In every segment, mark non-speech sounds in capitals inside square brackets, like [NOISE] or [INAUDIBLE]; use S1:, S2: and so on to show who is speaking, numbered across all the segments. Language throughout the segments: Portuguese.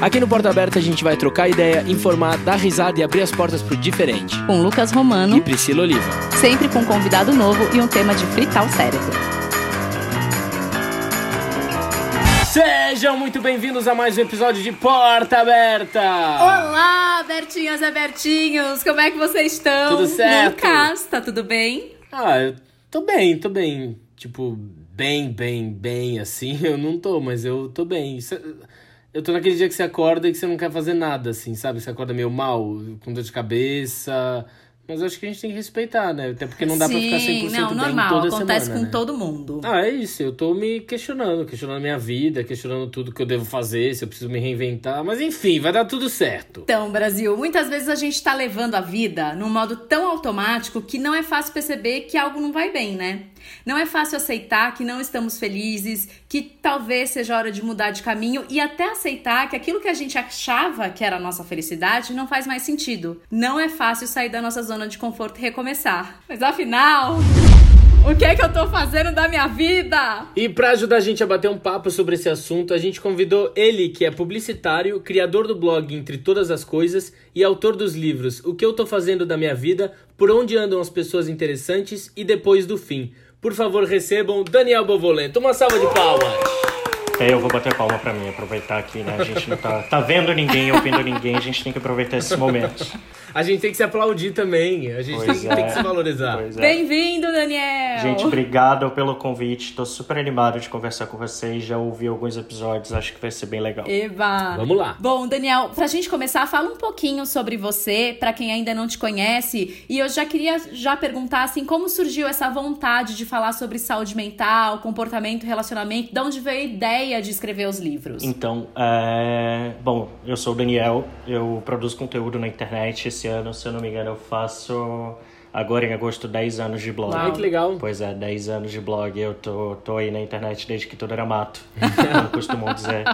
S1: Aqui no Porta Aberta a gente vai trocar ideia, informar, dar risada e abrir as portas pro diferente.
S2: Com Lucas Romano
S1: e Priscila Oliva.
S2: Sempre com um convidado novo e um tema de fritar o cérebro.
S1: Sejam muito bem-vindos a mais um episódio de Porta Aberta!
S2: Olá, Bertinhas e Abertinhos! Como é que vocês estão?
S1: Tudo certo?
S2: Lucas, tá tudo bem?
S1: Ah, eu tô bem, tô bem. Tipo, bem, bem, bem, assim, [LAUGHS] eu não tô, mas eu tô bem. Isso, eu tô naquele dia que você acorda e que você não quer fazer nada, assim, sabe? Você acorda meio mal, com dor de cabeça. Mas acho que a gente tem que respeitar, né? Até porque não dá
S2: Sim,
S1: pra ficar 100%
S2: não,
S1: bem
S2: normal,
S1: toda
S2: acontece
S1: semana,
S2: com
S1: né?
S2: todo mundo.
S1: Ah, é isso. Eu tô me questionando, questionando a minha vida, questionando tudo que eu devo fazer, se eu preciso me reinventar. Mas enfim, vai dar tudo certo.
S2: Então, Brasil, muitas vezes a gente tá levando a vida num modo tão automático que não é fácil perceber que algo não vai bem, né? Não é fácil aceitar que não estamos felizes, que talvez seja hora de mudar de caminho e até aceitar que aquilo que a gente achava que era a nossa felicidade não faz mais sentido. Não é fácil sair da nossa zona de conforto e recomeçar. Mas afinal, o que é que eu tô fazendo da minha vida?
S1: E pra ajudar a gente a bater um papo sobre esse assunto, a gente convidou ele, que é publicitário, criador do blog Entre Todas as Coisas e autor dos livros O que eu tô fazendo da minha vida, Por onde andam as pessoas interessantes e Depois do fim. Por favor, recebam Daniel Bovolento. Uma salva de palmas.
S3: É, eu vou bater palma pra mim, aproveitar aqui, né? A gente não tá, tá vendo ninguém, ouvindo ninguém, a gente tem que aproveitar esses momentos.
S1: A gente tem que se aplaudir também. A gente
S3: Pois
S1: tem, tem
S3: é.
S1: que se valorizar.
S3: É.
S2: Bem-vindo, Daniel!
S3: Gente, obrigado pelo convite. Tô super animado de conversar com vocês. Já ouvi alguns episódios, acho que vai ser bem legal.
S2: Eba!
S1: Vamos lá.
S2: Bom, Daniel, pra gente começar, fala um pouquinho sobre você, pra quem ainda não te conhece. E eu já queria já perguntar assim, como surgiu essa vontade de falar sobre saúde mental, comportamento, relacionamento? De onde veio a ideia de escrever os livros?
S3: Então, é... bom, eu sou o Daniel, eu produzo conteúdo na internet. Esse ano, se eu não me engano, eu faço agora em agosto 10 anos de blog.
S1: Ai, que legal.
S3: Pois é, 10 anos de blog. Eu tô, tô aí na internet desde que tudo era mato, [LAUGHS] como costumam dizer.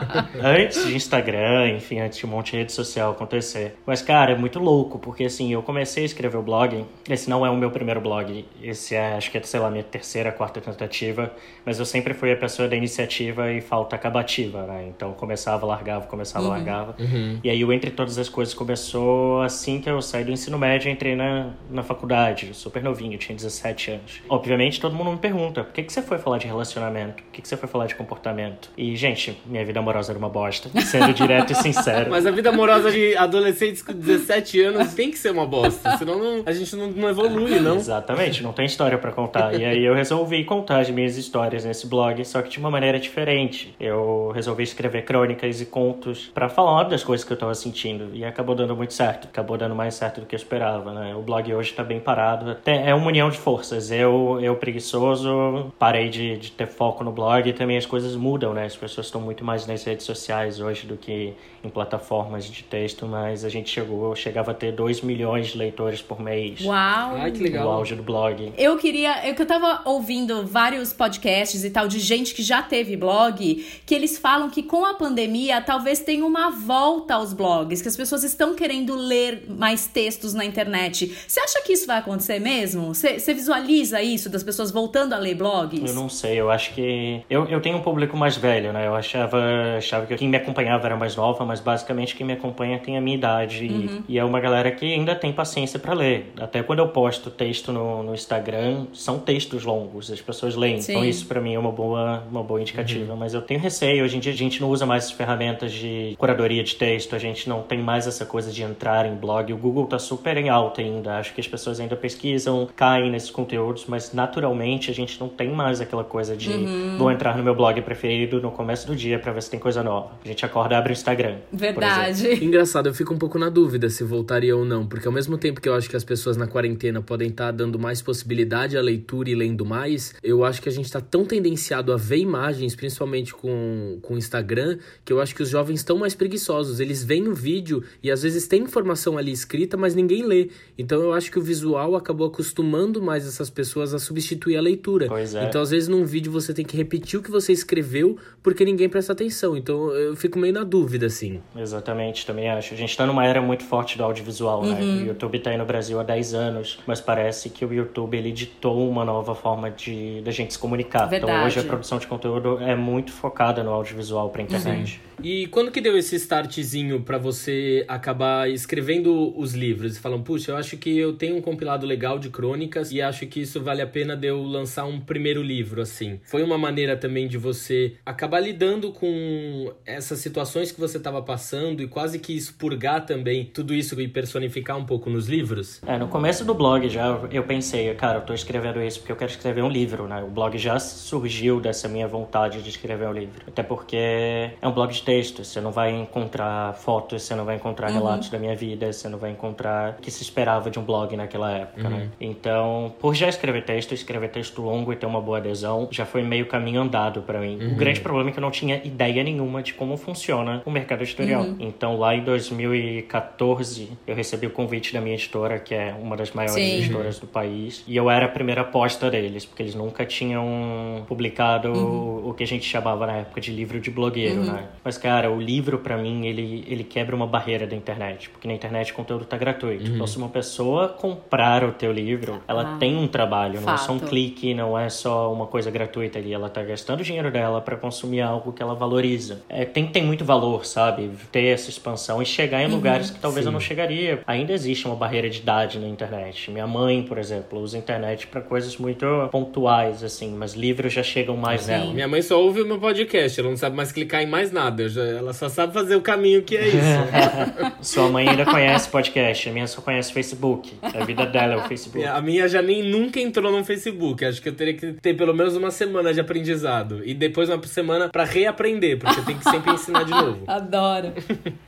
S3: Antes de Instagram, enfim, antes de um monte de rede social acontecer. Mas, cara, é muito louco, porque assim, eu comecei a escrever o blog. Esse não é o meu primeiro blog. Esse é, acho que é, sei lá, minha terceira, quarta tentativa. Mas eu sempre fui a pessoa da iniciativa e falta acabativa, né? Então começava, largava, começava, largava. E aí o Entre Todas as Coisas começou assim que eu saí do ensino médio entrei na, na faculdade, super novinho, tinha 17 anos. Obviamente todo mundo me pergunta, por que, que você foi falar de relacionamento? Por que, que você foi falar de comportamento? E, gente, minha vida amorosa era uma bosta, sendo direto e sincero. [LAUGHS]
S1: Mas a vida amorosa de adolescentes com 17 anos tem que ser uma bosta. Senão não- a gente não, não evolui, não.
S3: Exatamente, não tem história pra contar. E aí eu resolvi contar as minhas histórias nesse blog, só que de uma maneira diferente. Eu resolvi escrever crônicas e contos pra falar das coisas que eu tava sentindo. E acabou dando muito certo. Acabou dando mais certo do que eu esperava, né? O blog hoje tá bem parado. Até é uma união de forças. Eu, eu preguiçoso, parei de, de ter foco no blog e também as coisas mudam, né? As pessoas estão muito mais nas redes sociais hoje do que em plataformas de texto, mas a gente chegou, chegava a ter 2 milhões de leitores por mês.
S2: Uau!
S1: Ai, que legal.
S3: auge do blog.
S2: Eu queria. Eu, que eu tava ouvindo vários podcasts e tal de gente que já teve blog, que eles falam que com a pandemia talvez tenha uma volta aos blogs, que as pessoas estão querendo ler mais textos na internet. Você acha que isso vai acontecer mesmo? Você visualiza isso das pessoas voltando a ler blogs?
S3: Eu não sei, eu acho que. Eu, eu tenho um público mais velho, né? Eu achava, achava que quem me acompanhava era mais nova, mas basicamente quem me acompanha tem a minha idade. E- E, é uma galera que ainda tem paciência pra ler. Até quando eu posto texto no, no Instagram, são textos longos, as pessoas leem.
S2: Sim.
S3: Então isso pra mim é uma boa, uma boa indicativa. Mas eu tenho receio, hoje em dia a gente não usa mais as ferramentas de curadoria de texto, a gente não tem mais essa coisa de entrar em blog. O Google tá super em alta ainda. Acho que as pessoas ainda pesquisam, caem nesses conteúdos, mas naturalmente a gente não tem mais aquela coisa de vou entrar no meu blog preferido no começo do dia pra ver se tem coisa nova. A gente acorda e abre o Instagram.
S2: Verdade.
S1: Engraçado, eu fico um pouco na dúvida se voltaria ou não, porque ao mesmo tempo que eu acho que as pessoas na quarentena podem estar dando mais possibilidade à leitura e lendo mais, eu acho que a gente tá tão tendenciado a ver imagens, principalmente com com o Instagram, que eu acho que os jovens estão mais preguiçosos. Eles veem o vídeo e às vezes tem informação ali escrita, mas ninguém lê. Então eu acho que o visual audiovisual acabou acostumando mais essas pessoas a substituir a leitura.
S3: Pois é.
S1: Então, às vezes, num vídeo você tem que repetir o que você escreveu porque ninguém presta atenção. Então, eu fico meio na dúvida, assim.
S3: Exatamente, também acho. A gente tá numa era muito forte do audiovisual, né?
S2: Uhum.
S3: O YouTube tá aí no Brasil há 10 anos, mas parece que o YouTube ele ditou uma nova forma de da gente se comunicar. Então
S2: Verdade.
S3: hoje a produção de conteúdo é muito focada no audiovisual pra internet.
S1: E quando que deu esse startzinho pra você acabar escrevendo os livros? E falando, puxa, eu acho que eu tenho um compilado legal de crônicas e acho que isso vale a pena de eu lançar um primeiro livro, assim. Foi uma maneira também de você acabar lidando com essas situações que você estava passando e quase que expurgar também tudo isso e personificar um pouco nos livros?
S3: É, no começo do blog já eu pensei, cara, eu tô escrevendo isso porque eu quero escrever um livro, né? O blog já surgiu dessa minha vontade de escrever um livro. Até porque é um blog de texto, você não vai encontrar fotos, você não vai encontrar relatos da minha vida, você não vai encontrar o que se esperava de um blog naquela época, né? Então, por já escrever texto, escrever texto longo e ter uma boa adesão, já foi meio caminho andado pra mim. O grande problema é que eu não tinha ideia nenhuma de como funciona o mercado editorial. Então, lá em 2014, eu recebi o convite da minha editora, que é uma das maiores
S2: Sim.
S3: editoras do país, e eu era a primeira aposta deles, porque eles nunca tinham publicado o que a gente chamava na época de livro de blogueiro, né? Mas, cara, o livro, pra mim, ele, ele quebra uma barreira da internet, porque na internet o conteúdo tá gratuito. Então, se uma pessoa comprar o teu livro, ela
S2: Ah,
S3: tem um trabalho, não é só um
S2: fato.
S3: clique, não é só uma coisa gratuita ali, ela tá gastando o dinheiro dela pra consumir algo que ela valoriza. É, tem, tem muito valor, sabe? Ter essa expansão e chegar em lugares que talvez eu não chegaria. Ainda existe uma barreira de idade na internet. Minha mãe, por exemplo, usa a internet pra coisas muito pontuais, assim, mas livros já chegam mais nela.
S1: Minha mãe só ouve o meu podcast, ela não sabe mais clicar em mais nada. Ela só sabe fazer o caminho que é isso. [LAUGHS]
S3: Sua mãe ainda conhece podcast, a minha só conhece Facebook. A vida dela é o Facebook.
S1: A minha já nem nunca entrou no Facebook. Acho que eu teria que ter pelo menos uma semana de aprendizado. E depois uma semana pra reaprender, porque tem que sempre ensinar de [LAUGHS] novo.
S2: Adoro.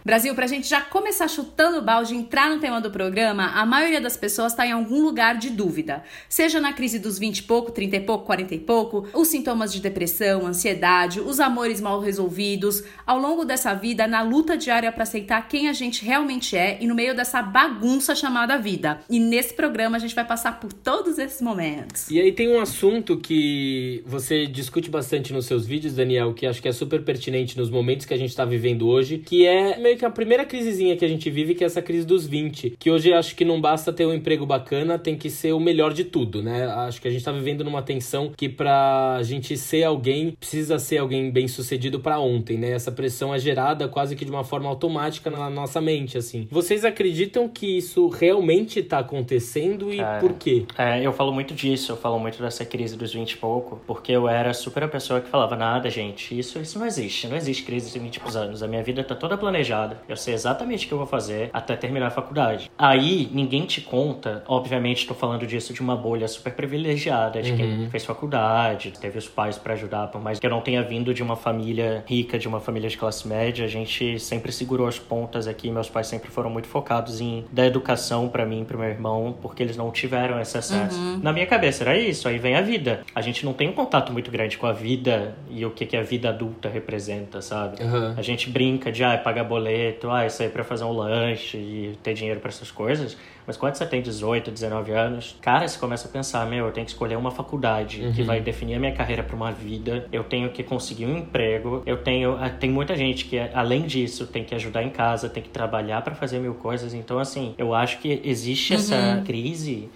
S2: Brasil, pra gente já começar chutando o balde e entrar no tema do programa, a maioria das pessoas tá em algum lugar de dúvida. Seja na crise dos 20 e pouco, 30 e pouco, 40 e pouco, os sintomas de depressão, ansiedade, os amores mal resolvidos, ao longo dessa vida, na luta diária pra aceitar quem a gente realmente é e no meio dessa bagunça chamada vida. E nesse programa a gente vai passar por todos esses momentos.
S1: E aí tem um assunto que você discute bastante nos seus vídeos, Daniel, que acho que é super pertinente nos momentos que a gente tá vivendo hoje, que é meio que a primeira crisezinha que a gente vive, que é essa crise dos 20. Que hoje acho que não basta ter um emprego bacana, tem que ser o melhor de tudo, né? Acho que a gente tá vivendo numa tensão que pra gente ser alguém, precisa ser alguém bem sucedido pra ontem, né? Essa pressão é gerada quase que de uma forma automática na nossa mente, assim. Vocês acreditam que isso realmente tá acontecendo e
S3: Cara,
S1: por quê?
S3: É, eu falo muito disso, eu falo muito dessa crise dos 20 e pouco, porque eu era super a pessoa que falava, nada, gente, isso, isso não existe, não existe crise de 20 e poucos anos, a minha vida tá toda planejada, eu sei exatamente o que eu vou fazer até terminar a faculdade. Aí, ninguém te conta, obviamente tô falando disso de uma bolha super privilegiada, de quem fez faculdade, teve os pais pra ajudar, por mais que eu não tenha vindo de uma família rica, de uma família de classe média, a gente sempre segurou as pontas aqui, meus pais sempre foram muito focados em dar educação pra mim e pro meu irmão, porque eles não tiveram esse acesso. Na minha cabeça era isso, aí vem a vida. A gente não tem um contato muito grande com a vida e o que, que a vida adulta representa, sabe?
S1: Aham.
S3: A gente brinca de ah, pagar boleto, ah, isso aí pra fazer um lanche e ter dinheiro pra essas coisas. Mas quando você tem 18, 19 anos, cara, você começa a pensar, meu, eu tenho que escolher uma faculdade que vai definir a minha carreira pra uma vida. Eu tenho que conseguir um emprego. Eu tenho, ah, tem muita gente que além disso tem que ajudar em casa, tem que trabalhar pra fazer mil coisas. Então, assim, eu acho que existe essa crise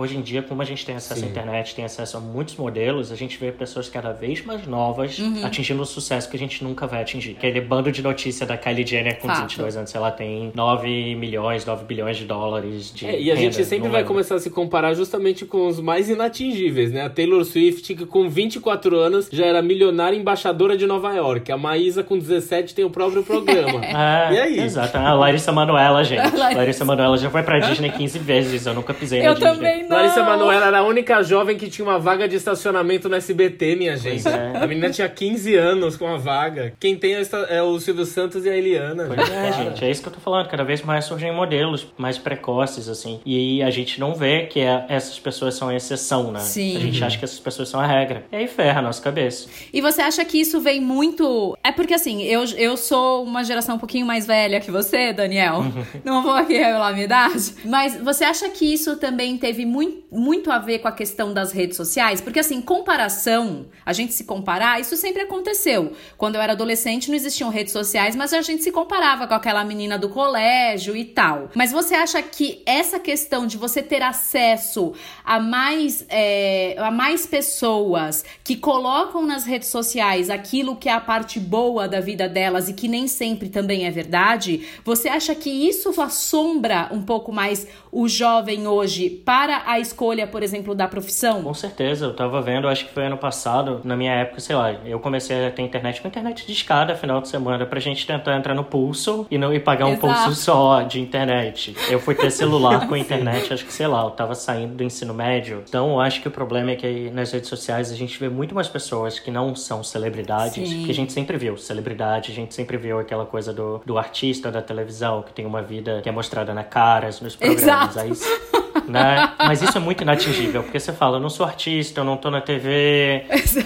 S3: hoje em dia, como a gente tem acesso
S1: Sim.
S3: à internet, tem acesso a muitos modelos, a gente vê pessoas cada vez mais novas atingindo o sucesso que a gente nunca vai atingir. Aquele bando de notícia da Kylie Jenner com
S2: Fato.
S3: 22 anos, ela tem 9 milhões, 9 bilhões de dólares de
S1: É, e a
S3: renda,
S1: gente sempre vai
S3: lembro.
S1: começar a se comparar justamente com os mais inatingíveis, né? A Taylor Swift, que com 24 anos já era milionária embaixadora de Nova York. A Maísa, com 17, tem o próprio programa. [LAUGHS]
S3: É,
S1: E aí?
S3: Exato. A Larissa Manoela, gente. [LAUGHS]
S2: Larissa-
S3: Larissa Manoela já foi pra Disney 15 vezes, eu nunca pisei na
S2: Eu
S3: Disney.
S2: também não.
S1: Larissa Manoela era a única jovem que tinha uma vaga de estacionamento no SBT, minha gente.
S3: é.
S1: A menina tinha 15 anos com a vaga. Quem tem é o é o Silvio Santos e a Eliana.
S3: Pois é, gente, é isso que eu tô falando. Cada vez mais surgem modelos mais precoces, assim. E a gente não vê que é- essas pessoas são a exceção, né?
S2: Sim.
S3: A gente acha que essas pessoas são a regra. E aí ferra a nossa cabeça.
S2: E você acha que isso vem muito. É porque assim, eu, eu sou uma geração um pouquinho mais velha que você, Daniel. Não vou aqui revelar a minha idade. Mas você acha que isso também teve muito, muito a ver com a questão das redes sociais? Porque, assim, comparação, a gente se comparar, isso sempre aconteceu. Quando eu era adolescente, não existiam redes sociais, mas a gente se comparava com aquela menina do colégio e tal. Mas você acha que essa questão de você ter acesso a mais, é, a mais pessoas que colocam nas redes sociais aquilo que é a parte boa da vida delas e que nem sempre também é verdade, você acha que isso assombra um pouco mais o jovem hoje para a escolha, por exemplo, da profissão?
S3: Com certeza, eu tava vendo, acho que foi ano passado, na minha época, sei lá, eu comecei a ter internet com internet de escada final de semana pra gente tentar entrar no pulso e não ir pagar um
S2: Exato.
S3: pulso só de internet. Eu fui ter celular com internet, acho que sei lá, eu tava saindo do ensino médio. Então, eu acho que o problema é que nas redes sociais a gente vê muito mais pessoas que não são celebridades,
S2: Sim.
S3: que a gente sempre viu celebridade, a gente sempre viu aquela coisa do, do artista da televisão que tem uma vida que é mostrada na caras, nos programas.
S2: Exato.
S3: Aí, né? Mas isso é muito inatingível, porque você fala, eu não sou artista, eu não tô na TV,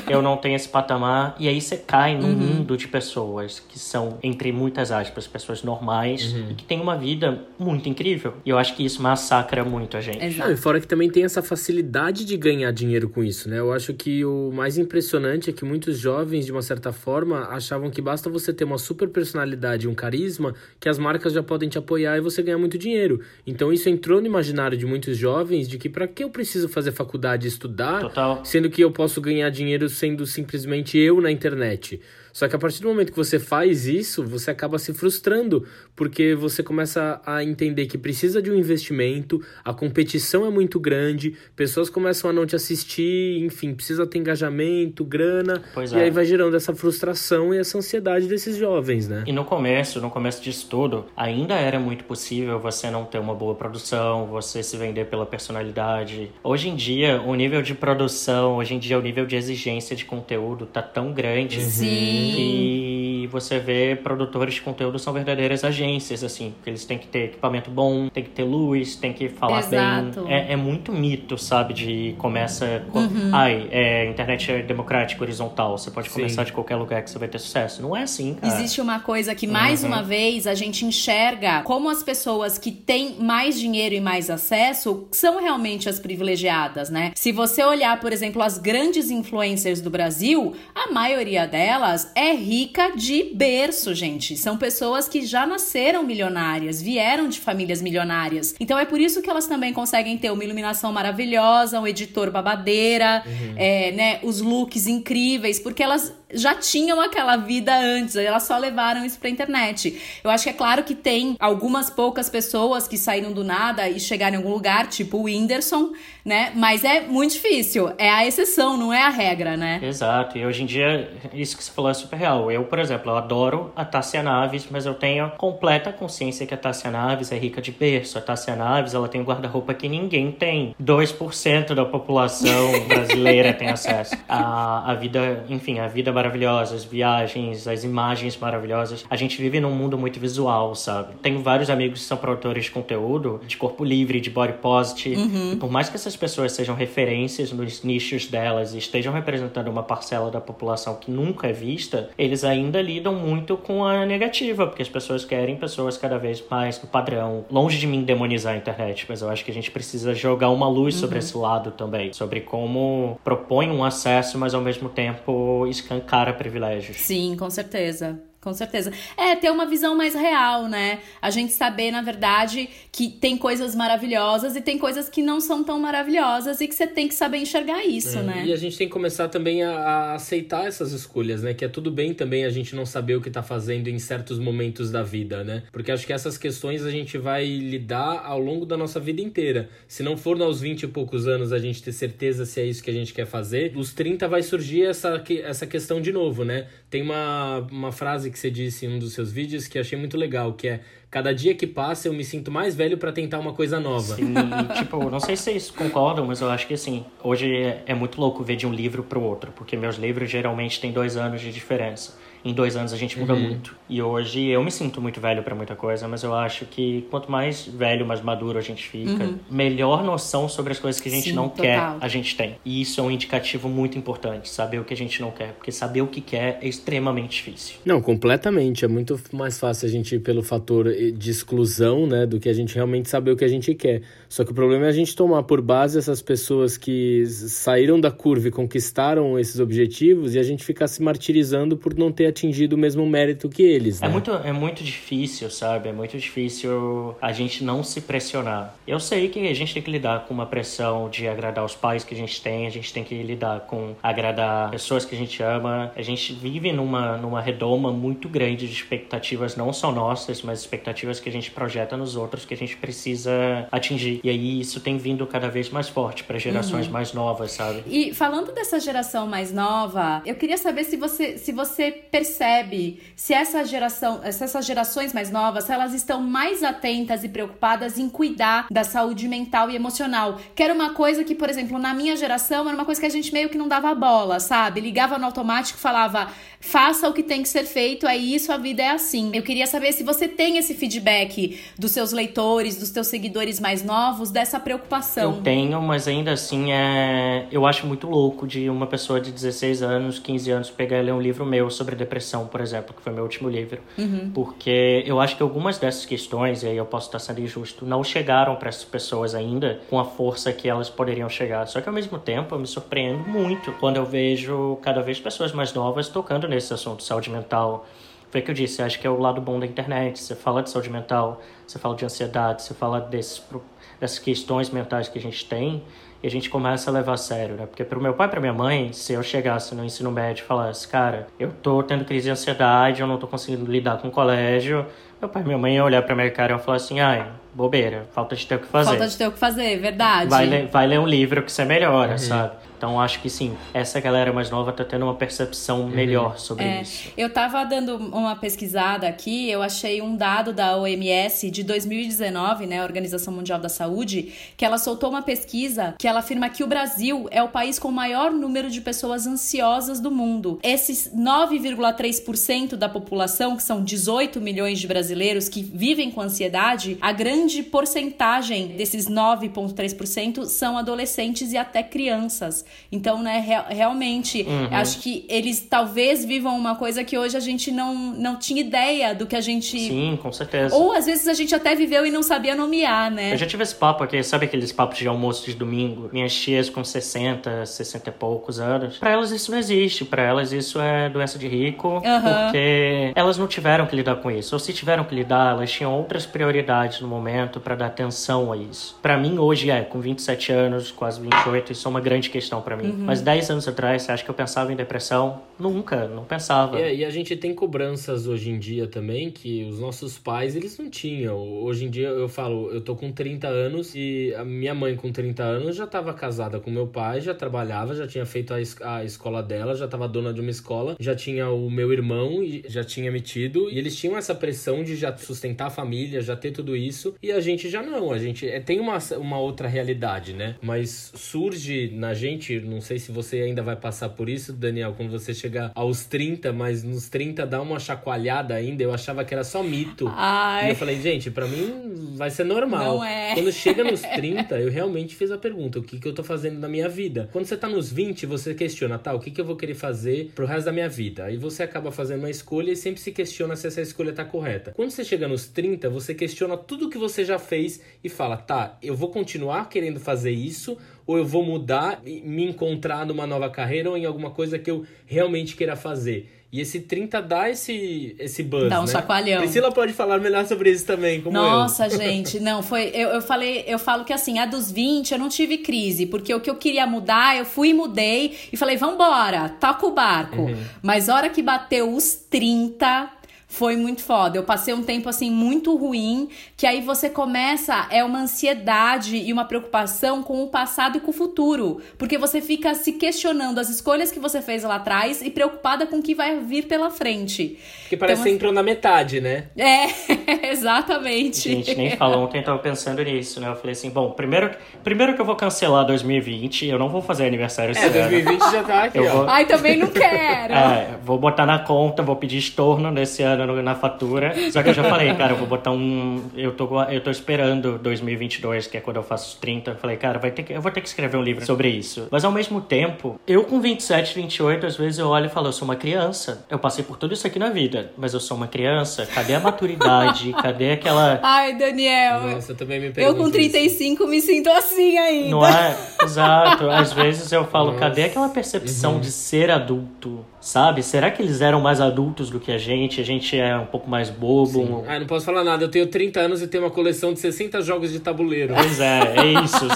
S3: eu não tenho esse patamar, e aí você cai num mundo de pessoas que são, entre muitas aspas, pessoas normais e que têm uma vida muito incrível. E eu acho que isso massacra muito a gente.
S1: Não, e
S2: Exato.
S1: fora que também tem essa facilidade de ganhar dinheiro com isso, né? Eu acho que o mais impressionante é que muitos jovens, de uma certa forma, achavam que basta você ter uma super personalidade e um carisma que as marcas já podem te apoiar e você ganhar muito dinheiro. Então isso entrou no imaginário de muitos jovens de que pra que eu preciso fazer faculdade e estudar,
S3: Total.
S1: sendo que eu posso ganhar dinheiro sendo simplesmente eu na internet. Só que a partir do momento que você faz isso, você acaba se frustrando, porque você começa a entender que precisa de um investimento, a competição é muito grande, pessoas começam a não te assistir, enfim, precisa ter engajamento, grana,
S3: Pois
S1: e
S3: é.
S1: aí vai gerando essa frustração e essa ansiedade desses jovens, né?
S3: E no começo, no começo disso tudo, ainda era muito possível você não ter uma boa produção, você se vender pela personalidade. Hoje em dia, o nível de produção, hoje em dia o nível de exigência de conteúdo tá tão grande
S2: Sim.
S3: Que você vê produtores de conteúdo são verdadeiras agências, assim, porque eles têm que ter equipamento bom, tem que ter luz, tem que falar
S2: Exato.
S3: bem. É, é muito mito, sabe, de começa... com- Ai, é, internet é democrática, horizontal, você pode
S1: Sim.
S3: começar de qualquer lugar que você vai ter sucesso. Não é assim, cara.
S2: Existe uma coisa que, mais uma vez, a gente enxerga como as pessoas que têm mais dinheiro e mais acesso são realmente as privilegiadas, né? Se você olhar, por exemplo, as grandes influencers do Brasil, a maioria delas é rica de berço, gente. São pessoas que já nasceram milionárias, vieram de famílias milionárias. Então é por isso que elas também conseguem ter uma iluminação maravilhosa, um editor babadeira, é, né, os looks incríveis, porque elas já tinham aquela vida antes, elas só levaram isso pra internet. Eu acho que é claro que tem algumas poucas pessoas que saíram do nada e chegaram em algum lugar, tipo o Whindersson, né? Mas é muito difícil. É a exceção, não é a regra, né?
S3: Exato, e hoje em dia, isso que você falou é super real. Eu, por exemplo, eu adoro a Tássia Naves, mas eu tenho completa consciência que a Tássia Naves é rica de berço. A Tássia Naves, ela tem um guarda-roupa que ninguém tem. 2% da população brasileira tem acesso à, à vida, enfim, a vida maravilhosa, as viagens, as imagens maravilhosas. A gente vive num mundo muito visual, sabe? Tenho vários amigos que são produtores de conteúdo, de corpo livre, de body positive. E por mais que essas pessoas sejam referências nos nichos delas e estejam representando uma parcela da população que nunca é vista, eles ainda lidam muito com a negativa, porque as pessoas querem pessoas cada vez mais no padrão. Longe de mim demonizar a internet, mas eu acho que a gente precisa jogar uma luz sobre esse lado também, sobre como propõe um acesso, mas ao mesmo tempo escancara privilégios.
S2: Sim, com certeza. Com certeza. É, ter uma visão mais real, né? A gente saber, na verdade, que tem coisas maravilhosas e tem coisas que não são tão maravilhosas e que você tem que saber enxergar isso,
S1: É,
S2: né?
S1: E a gente tem que começar também a, a aceitar essas escolhas, né? Que é tudo bem também a gente não saber o que tá fazendo em certos momentos da vida, né? Porque acho que essas questões a gente vai lidar ao longo da nossa vida inteira. Se não for aos 20 e poucos anos a gente ter certeza se é isso que a gente quer fazer, os 30 vai surgir essa, essa questão de novo, né? Tem uma, uma frase que você disse em um dos seus vídeos que achei muito legal, que é cada dia que passa eu me sinto mais velho pra tentar uma coisa nova.
S3: Sim, tipo, não sei se vocês concordam, mas eu acho que assim, hoje é, é muito louco ver de um livro pro outro, porque meus livros geralmente têm dois anos de diferença. Em dois anos a gente muda muito. E hoje eu me sinto muito velho pra muita coisa, mas eu acho que quanto mais velho, mais maduro a gente fica, melhor noção sobre as coisas que a gente
S2: Sim,
S3: não
S2: total.
S3: quer, a gente tem. E isso é um indicativo muito importante, saber o que a gente não quer, porque saber o que quer é extremamente difícil.
S1: Não, Completamente. É muito mais fácil a gente ir pelo fator de exclusão, né, do que a gente realmente saber o que a gente quer. Só que o problema é a gente tomar por base essas pessoas que saíram da curva e conquistaram esses objetivos e a gente ficar se martirizando por não ter atingido o mesmo mérito que eles.
S3: É
S1: né?
S3: É, muito, é muito difícil, sabe? É muito difícil a gente não se pressionar. Eu sei que a gente tem que lidar com uma pressão de agradar os pais que a gente tem, a gente tem que lidar com agradar pessoas que a gente ama. A gente vive numa, numa redoma muito grande de expectativas, não só nossas, mas expectativas que a gente projeta nos outros que a gente precisa atingir. E aí isso tem vindo cada vez mais forte para gerações uhum. mais novas, sabe?
S2: E falando dessa geração mais nova, eu queria saber se você, se você percebe se essa geração, se essas gerações mais novas, elas estão mais atentas e preocupadas em cuidar da saúde mental e emocional. Que era uma coisa que, por exemplo, na minha geração era uma coisa que a gente meio que não dava bola, sabe? Ligava no automático e falava: faça o que tem que ser feito, é isso, a vida é assim. Eu queria saber se você tem esse feedback dos seus leitores, dos seus seguidores mais novos, dessa preocupação.
S3: Eu tenho, mas ainda assim é. Eu acho muito louco de uma pessoa de 16 anos, 15 anos pegar e ler um livro meu sobre depressão, por exemplo, que foi meu último livro. Uhum. Porque eu acho que algumas dessas questões, e aí eu posso estar sendo injusto, não chegaram para essas pessoas ainda com a força que elas poderiam chegar. Só que ao mesmo tempo eu me surpreendo muito quando eu vejo cada vez pessoas mais novas tocando nesse assunto, saúde mental. Foi o que eu disse, acho que é o lado bom da internet. Você fala de saúde mental, você fala de ansiedade, você fala dessas questões mentais que a gente tem e a gente começa a levar a sério, né? Porque pro meu pai e pra minha mãe, se eu chegasse no ensino médio e falasse, cara, eu tô tendo crise de ansiedade, eu não tô conseguindo lidar com o colégio, meu pai e minha mãe iam olhar pra minha cara e falar assim, ai, bobeira, falta de ter o que fazer.
S2: Falta de ter o que fazer, verdade.
S3: Vai ler, vai ler um livro que você melhora, uhum. sabe? Então acho que sim, essa galera mais nova tá tendo uma percepção uhum. melhor sobre
S2: é,
S3: isso.
S2: Eu tava dando uma pesquisada aqui, eu achei um dado da OMS de 2019, né, Organização Mundial da Saúde, que ela soltou uma pesquisa que ela afirma que o Brasil é o país com o maior número de pessoas ansiosas do mundo. Esses 9,3% da população, que são 18 milhões de brasileiros que vivem com ansiedade, a grande porcentagem desses 9,3% são adolescentes e até crianças. Então, né, realmente, uhum. acho que eles talvez vivam uma coisa que hoje a gente não, não tinha ideia do que a gente.
S3: Sim, com certeza.
S2: Ou às vezes a gente até viveu e não sabia nomear, né?
S3: Eu já tive esse papo aqui, sabe aqueles papos de almoço de domingo? Minhas tias com 60, 60 e poucos anos. Pra elas isso não existe. Pra elas isso é doença de rico, uhum. porque elas não tiveram que lidar com isso. Ou se tiveram que lidar, elas tinham outras prioridades no momento para dar atenção a isso. Para mim, hoje é, com 27 anos, quase 28, isso é uma grande questão para mim. Uhum. Mas 10 anos atrás, você acha que eu pensava em depressão? Nunca, não pensava.
S1: É, e a gente tem cobranças hoje em dia também que os nossos pais, eles não tinham. Hoje em dia eu falo, eu tô com 30 anos e a minha mãe com 30 anos já estava casada com meu pai, já trabalhava, já tinha feito a, es a escola dela, já estava dona de uma escola, já tinha o meu irmão e já tinha metido e eles tinham essa pressão de já sustentar a família, já ter tudo isso e a gente já não, a gente é, tem uma, uma outra realidade, né? Mas surge na gente não sei se você ainda vai passar por isso, Daniel, quando você chegar aos 30, mas nos 30 dá uma chacoalhada ainda. Eu achava que era só mito. Ai. E eu falei, gente, para mim vai ser normal.
S2: Não é.
S1: Quando chega nos [LAUGHS] 30, eu realmente fiz a pergunta: o que, que eu tô fazendo na minha vida? Quando você tá nos 20, você questiona, tá, o que, que eu vou querer fazer pro resto da minha vida? Aí você acaba fazendo uma escolha e sempre se questiona se essa escolha tá correta. Quando você chega nos 30, você questiona tudo que você já fez e fala, tá, eu vou continuar querendo fazer isso ou eu vou mudar e me encontrar numa nova carreira ou em alguma coisa que eu realmente queira fazer. E esse 30 dá esse, esse buzz,
S2: Dá um
S1: né?
S2: chacoalhão.
S1: Priscila pode falar melhor sobre isso também, como
S2: Nossa, eu. [LAUGHS] gente, não, foi... Eu, eu falei, eu falo que assim, a dos 20 eu não tive crise, porque o que eu queria mudar, eu fui e mudei e falei, vambora, toca o barco. Uhum. Mas hora que bateu os 30 foi muito foda. Eu passei um tempo assim muito ruim, que aí você começa é uma ansiedade e uma preocupação com o passado e com o futuro, porque você fica se questionando as escolhas que você fez lá atrás e preocupada com o que vai vir pela frente.
S1: Que parece então, que entrou na metade, né?
S2: É, [LAUGHS] exatamente.
S3: Gente, nem falou ontem, eu tava pensando nisso, né? Eu falei assim, bom, primeiro, primeiro que eu vou cancelar 2020, eu não vou fazer aniversário esse
S1: é, 2020 já tá aqui,
S3: eu
S1: ó. Vou...
S2: Ai, também não quero.
S3: é, vou botar na conta, vou pedir estorno nesse ano no, na fatura. Só que eu já falei, cara, eu vou botar um. Eu tô, eu tô esperando 2022, que é quando eu faço 30. Eu falei, cara, vai ter que, eu vou ter que escrever um livro sobre isso. Mas ao mesmo tempo, eu com 27, 28, às vezes eu olho e falo, eu sou uma criança. Eu passei por tudo isso aqui na vida, mas eu sou uma criança. Cadê a maturidade? [LAUGHS] Cadê aquela.
S2: Ai, Daniel.
S1: Nossa, eu também me
S2: Eu com 35 me sinto assim ainda.
S3: Não é? Exato. Às vezes eu falo,
S1: Nossa.
S3: cadê aquela percepção de ser adulto? Sabe? Será que eles eram mais adultos do que a gente? A gente é um pouco mais bobo.
S1: isso. Ah, não posso falar nada. Eu tenho 30 anos e tenho uma coleção de 60 jogos de tabuleiro.
S3: Pois é, é isso.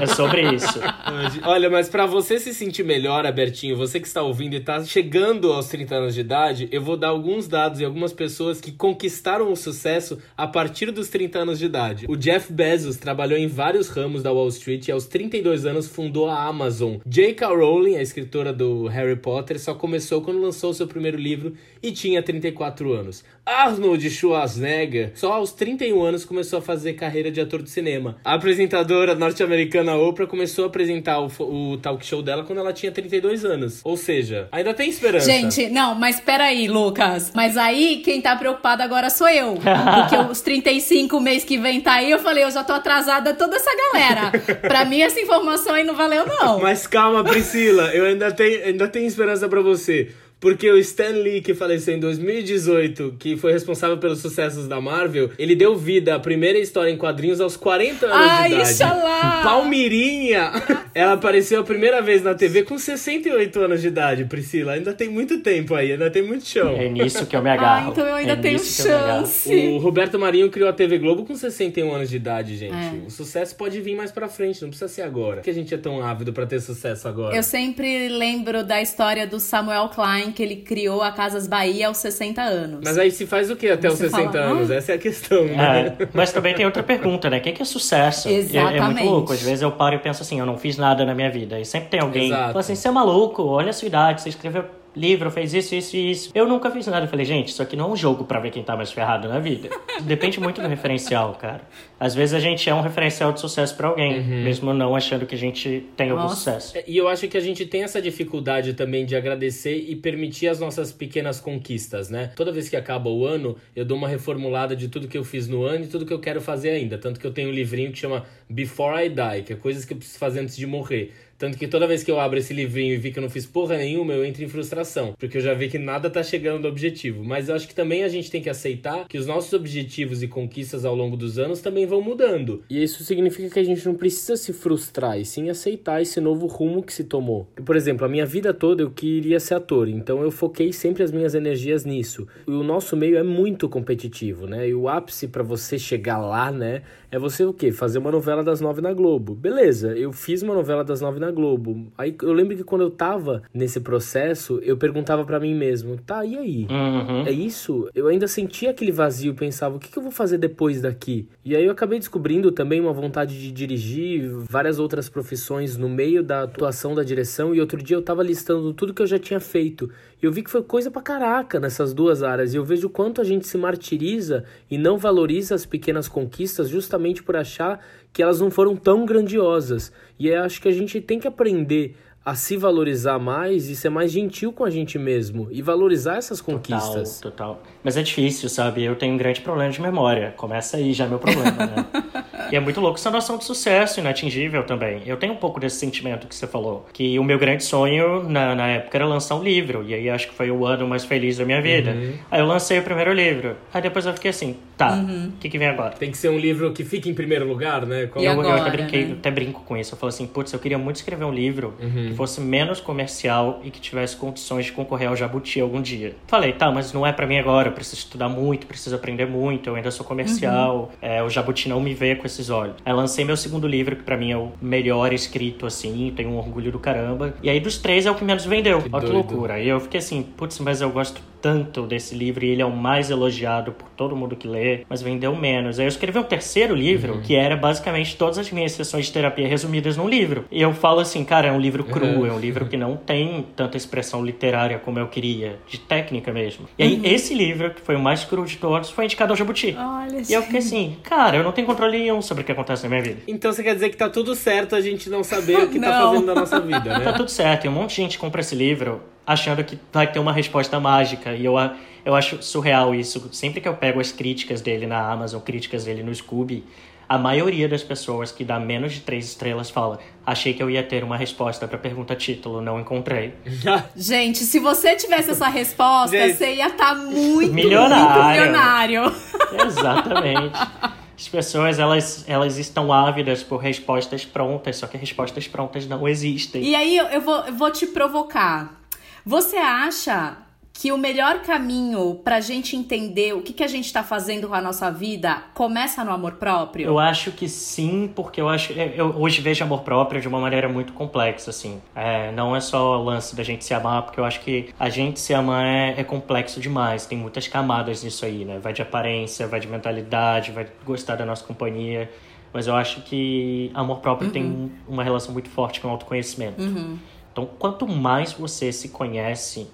S3: É sobre isso.
S1: Olha, mas pra você se sentir melhor, Abertinho, você que está ouvindo e tá chegando aos 30 anos de idade, eu vou dar alguns dados e algumas pessoas que conquistaram o sucesso a partir dos 30 anos de idade. O Jeff Bezos trabalhou em vários ramos da Wall Street e aos 32 anos fundou a Amazon. J.K. Rowling, a escritora do Harry Potter, só começou quando lançou seu primeiro livro e tinha 34 anos. Arnold Schwarzenegger, só aos 31 anos começou a fazer carreira de ator de cinema. A apresentadora norte-americana Oprah começou a apresentar o, o talk show dela quando ela tinha 32 anos. Ou seja, ainda tem esperança.
S2: Gente, não, mas peraí, Lucas. Mas aí quem tá preocupado agora sou eu. Porque [LAUGHS] os 35 mês que vem tá aí, eu falei, eu já tô atrasada toda essa galera. Pra mim essa informação aí não valeu, não.
S1: Mas calma, Priscila, eu ainda tenho, ainda tenho esperança pra você. ser Porque o Stan Lee, que faleceu em 2018, que foi responsável pelos sucessos da Marvel, ele deu vida à primeira história em quadrinhos aos 40 anos
S2: Ai,
S1: de idade.
S2: Xalá!
S1: Palmirinha! Ela apareceu a primeira vez na TV com 68 anos de idade, Priscila. Ainda tem muito tempo aí, ainda tem muito chão.
S3: É nisso que eu me agarro.
S2: Ah, então eu ainda
S3: é
S2: tenho chance.
S1: O Roberto Marinho criou a TV Globo com 61 anos de idade, gente.
S2: É.
S1: O sucesso pode vir mais pra frente, não precisa ser agora. Por que a gente é tão ávido pra ter sucesso agora?
S2: Eu sempre lembro da história do Samuel Klein, que ele criou a Casas Bahia aos 60 anos.
S1: Mas aí se faz o que até os
S2: Você
S1: 60
S2: fala,
S1: anos?
S2: "Ah?"
S1: Essa é a questão, né?
S3: É, mas também tem outra pergunta, né? O que que é sucesso? É- É,
S2: Exatamente.
S3: muito louco. Às vezes eu paro e penso assim, eu não fiz nada na minha vida. E sempre tem alguém que fala assim, você é maluco, olha a sua idade, você escreveu livro, fez isso, isso e isso. Eu nunca fiz nada. Eu falei, gente, isso aqui não é um jogo pra ver quem tá mais ferrado na vida. Depende muito do referencial, cara. Às vezes a gente é um referencial de sucesso pra alguém,
S1: Uhum.
S3: mesmo não achando que a gente tem algum
S2: Nossa.
S3: sucesso.
S1: E eu acho que a gente tem essa dificuldade também de agradecer e permitir as nossas pequenas conquistas, né? Toda vez que acaba o ano, eu dou uma reformulada de tudo que eu fiz no ano e tudo que eu quero fazer ainda. Tanto que eu tenho um livrinho que chama Before I Die, que é coisas que eu preciso fazer antes de morrer. Tanto que toda vez que eu abro esse livrinho e vi que eu não fiz porra nenhuma, eu entro em frustração. Porque eu já vi que nada tá chegando do objetivo. Mas eu acho que também a gente tem que aceitar que os nossos objetivos e conquistas ao longo dos anos também vão mudando. E isso significa que a gente não precisa se frustrar, e sim aceitar esse novo rumo que se tomou. Por exemplo, a minha vida toda eu queria ser ator, então eu foquei sempre as minhas energias nisso. E o nosso meio é muito competitivo, né? E o ápice pra você chegar lá, né, é você o quê? Fazer uma novela das nove na Globo. Beleza, eu fiz uma novela das nove na Globo. Aí eu lembro que quando eu tava nesse processo, eu perguntava pra mim mesmo, tá, e aí?
S3: Uhum.
S1: É isso? Eu ainda sentia aquele vazio, pensava, o que, que eu vou fazer depois daqui? E aí eu acabei descobrindo também uma vontade de dirigir várias outras profissões no meio da atuação da direção. E outro dia eu tava listando tudo que eu já tinha feito. E eu vi que foi coisa pra caraca nessas duas áreas. E eu vejo o quanto a gente se martiriza e não valoriza as pequenas conquistas justamente por achar que elas não foram tão grandiosas. E eu acho que a gente tem que aprender a se valorizar mais e ser mais gentil com a gente mesmo e valorizar essas conquistas.
S3: Total, total. Mas é difícil, sabe? Eu tenho um grande problema de memória. Começa aí já meu problema, né? e é muito louco essa noção de sucesso inatingível também. Eu tenho um pouco desse sentimento que você falou. Que o meu grande sonho na, na época era lançar um livro. E aí acho que foi o ano mais feliz da minha vida. Aí eu lancei o primeiro livro. Aí depois eu fiquei assim, tá, o que, que vem agora?
S1: Tem que ser um livro que fique em primeiro lugar, né? Qual-
S2: E
S3: eu, eu
S2: agora,
S3: até brinquei,
S2: né?
S3: até brinco com isso. Eu falo assim, putz, eu queria muito escrever um livro que fosse menos comercial e que tivesse condições de concorrer ao Jabuti algum dia. Falei, tá, mas não é pra mim agora, eu preciso estudar muito, preciso aprender muito, eu ainda sou comercial, é, o Jabuti não me vê com esses olhos. Aí lancei meu segundo livro, que pra mim é o melhor escrito, assim, tenho um orgulho do caramba. E aí dos três é o que menos vendeu. Olha que loucura. E eu fiquei assim, putz, mas eu gosto tanto desse livro e ele é o mais elogiado por todo mundo que lê, mas vendeu menos. Aí eu escrevi um terceiro livro, que era basicamente todas as minhas sessões de terapia resumidas num livro. E eu falo assim, cara, é um livro cru, é um livro que não tem tanta expressão literária como eu queria, de técnica mesmo. E aí esse livro, que foi o mais cru de todos, foi indicado ao Jabuti.
S2: Olha,
S3: E eu fiquei assim, cara, eu não tenho controle nenhum sobre o que acontece na minha vida.
S1: Então você quer dizer que tá tudo certo a gente não saber o que tá [LAUGHS]
S2: Não.
S1: fazendo da nossa vida,
S3: Tá
S1: né?
S3: tudo certo, e um monte de gente compra esse livro achando que vai ter uma resposta mágica. E eu, eu acho surreal isso. Sempre que eu pego as críticas dele na Amazon, críticas dele no Scooby, a maioria das pessoas que dá menos de três estrelas fala: achei que eu ia ter uma resposta para a pergunta título, não encontrei. [LAUGHS]
S2: Gente, se você tivesse essa resposta, Gente. você ia estar tá muito
S3: milionário.
S2: Muito milionário. [LAUGHS]
S3: Exatamente. As pessoas, elas, elas estão ávidas por respostas prontas, só que respostas prontas não existem.
S2: E aí eu vou, eu vou te provocar. Você acha que o melhor caminho para a gente entender o que, que a gente está fazendo com a nossa vida começa no amor próprio?
S3: Eu acho que sim, porque eu acho eu hoje vejo amor próprio de uma maneira muito complexa, assim. É, não é só o lance da gente se amar, porque eu acho que a gente se amar é, é complexo demais. Tem muitas camadas nisso aí, né? Vai de aparência, vai de mentalidade, vai gostar da nossa companhia. Mas eu acho que amor próprio uhum. tem uma relação muito forte com o autoconhecimento.
S2: Uhum.
S3: Então, quanto mais você se conhece,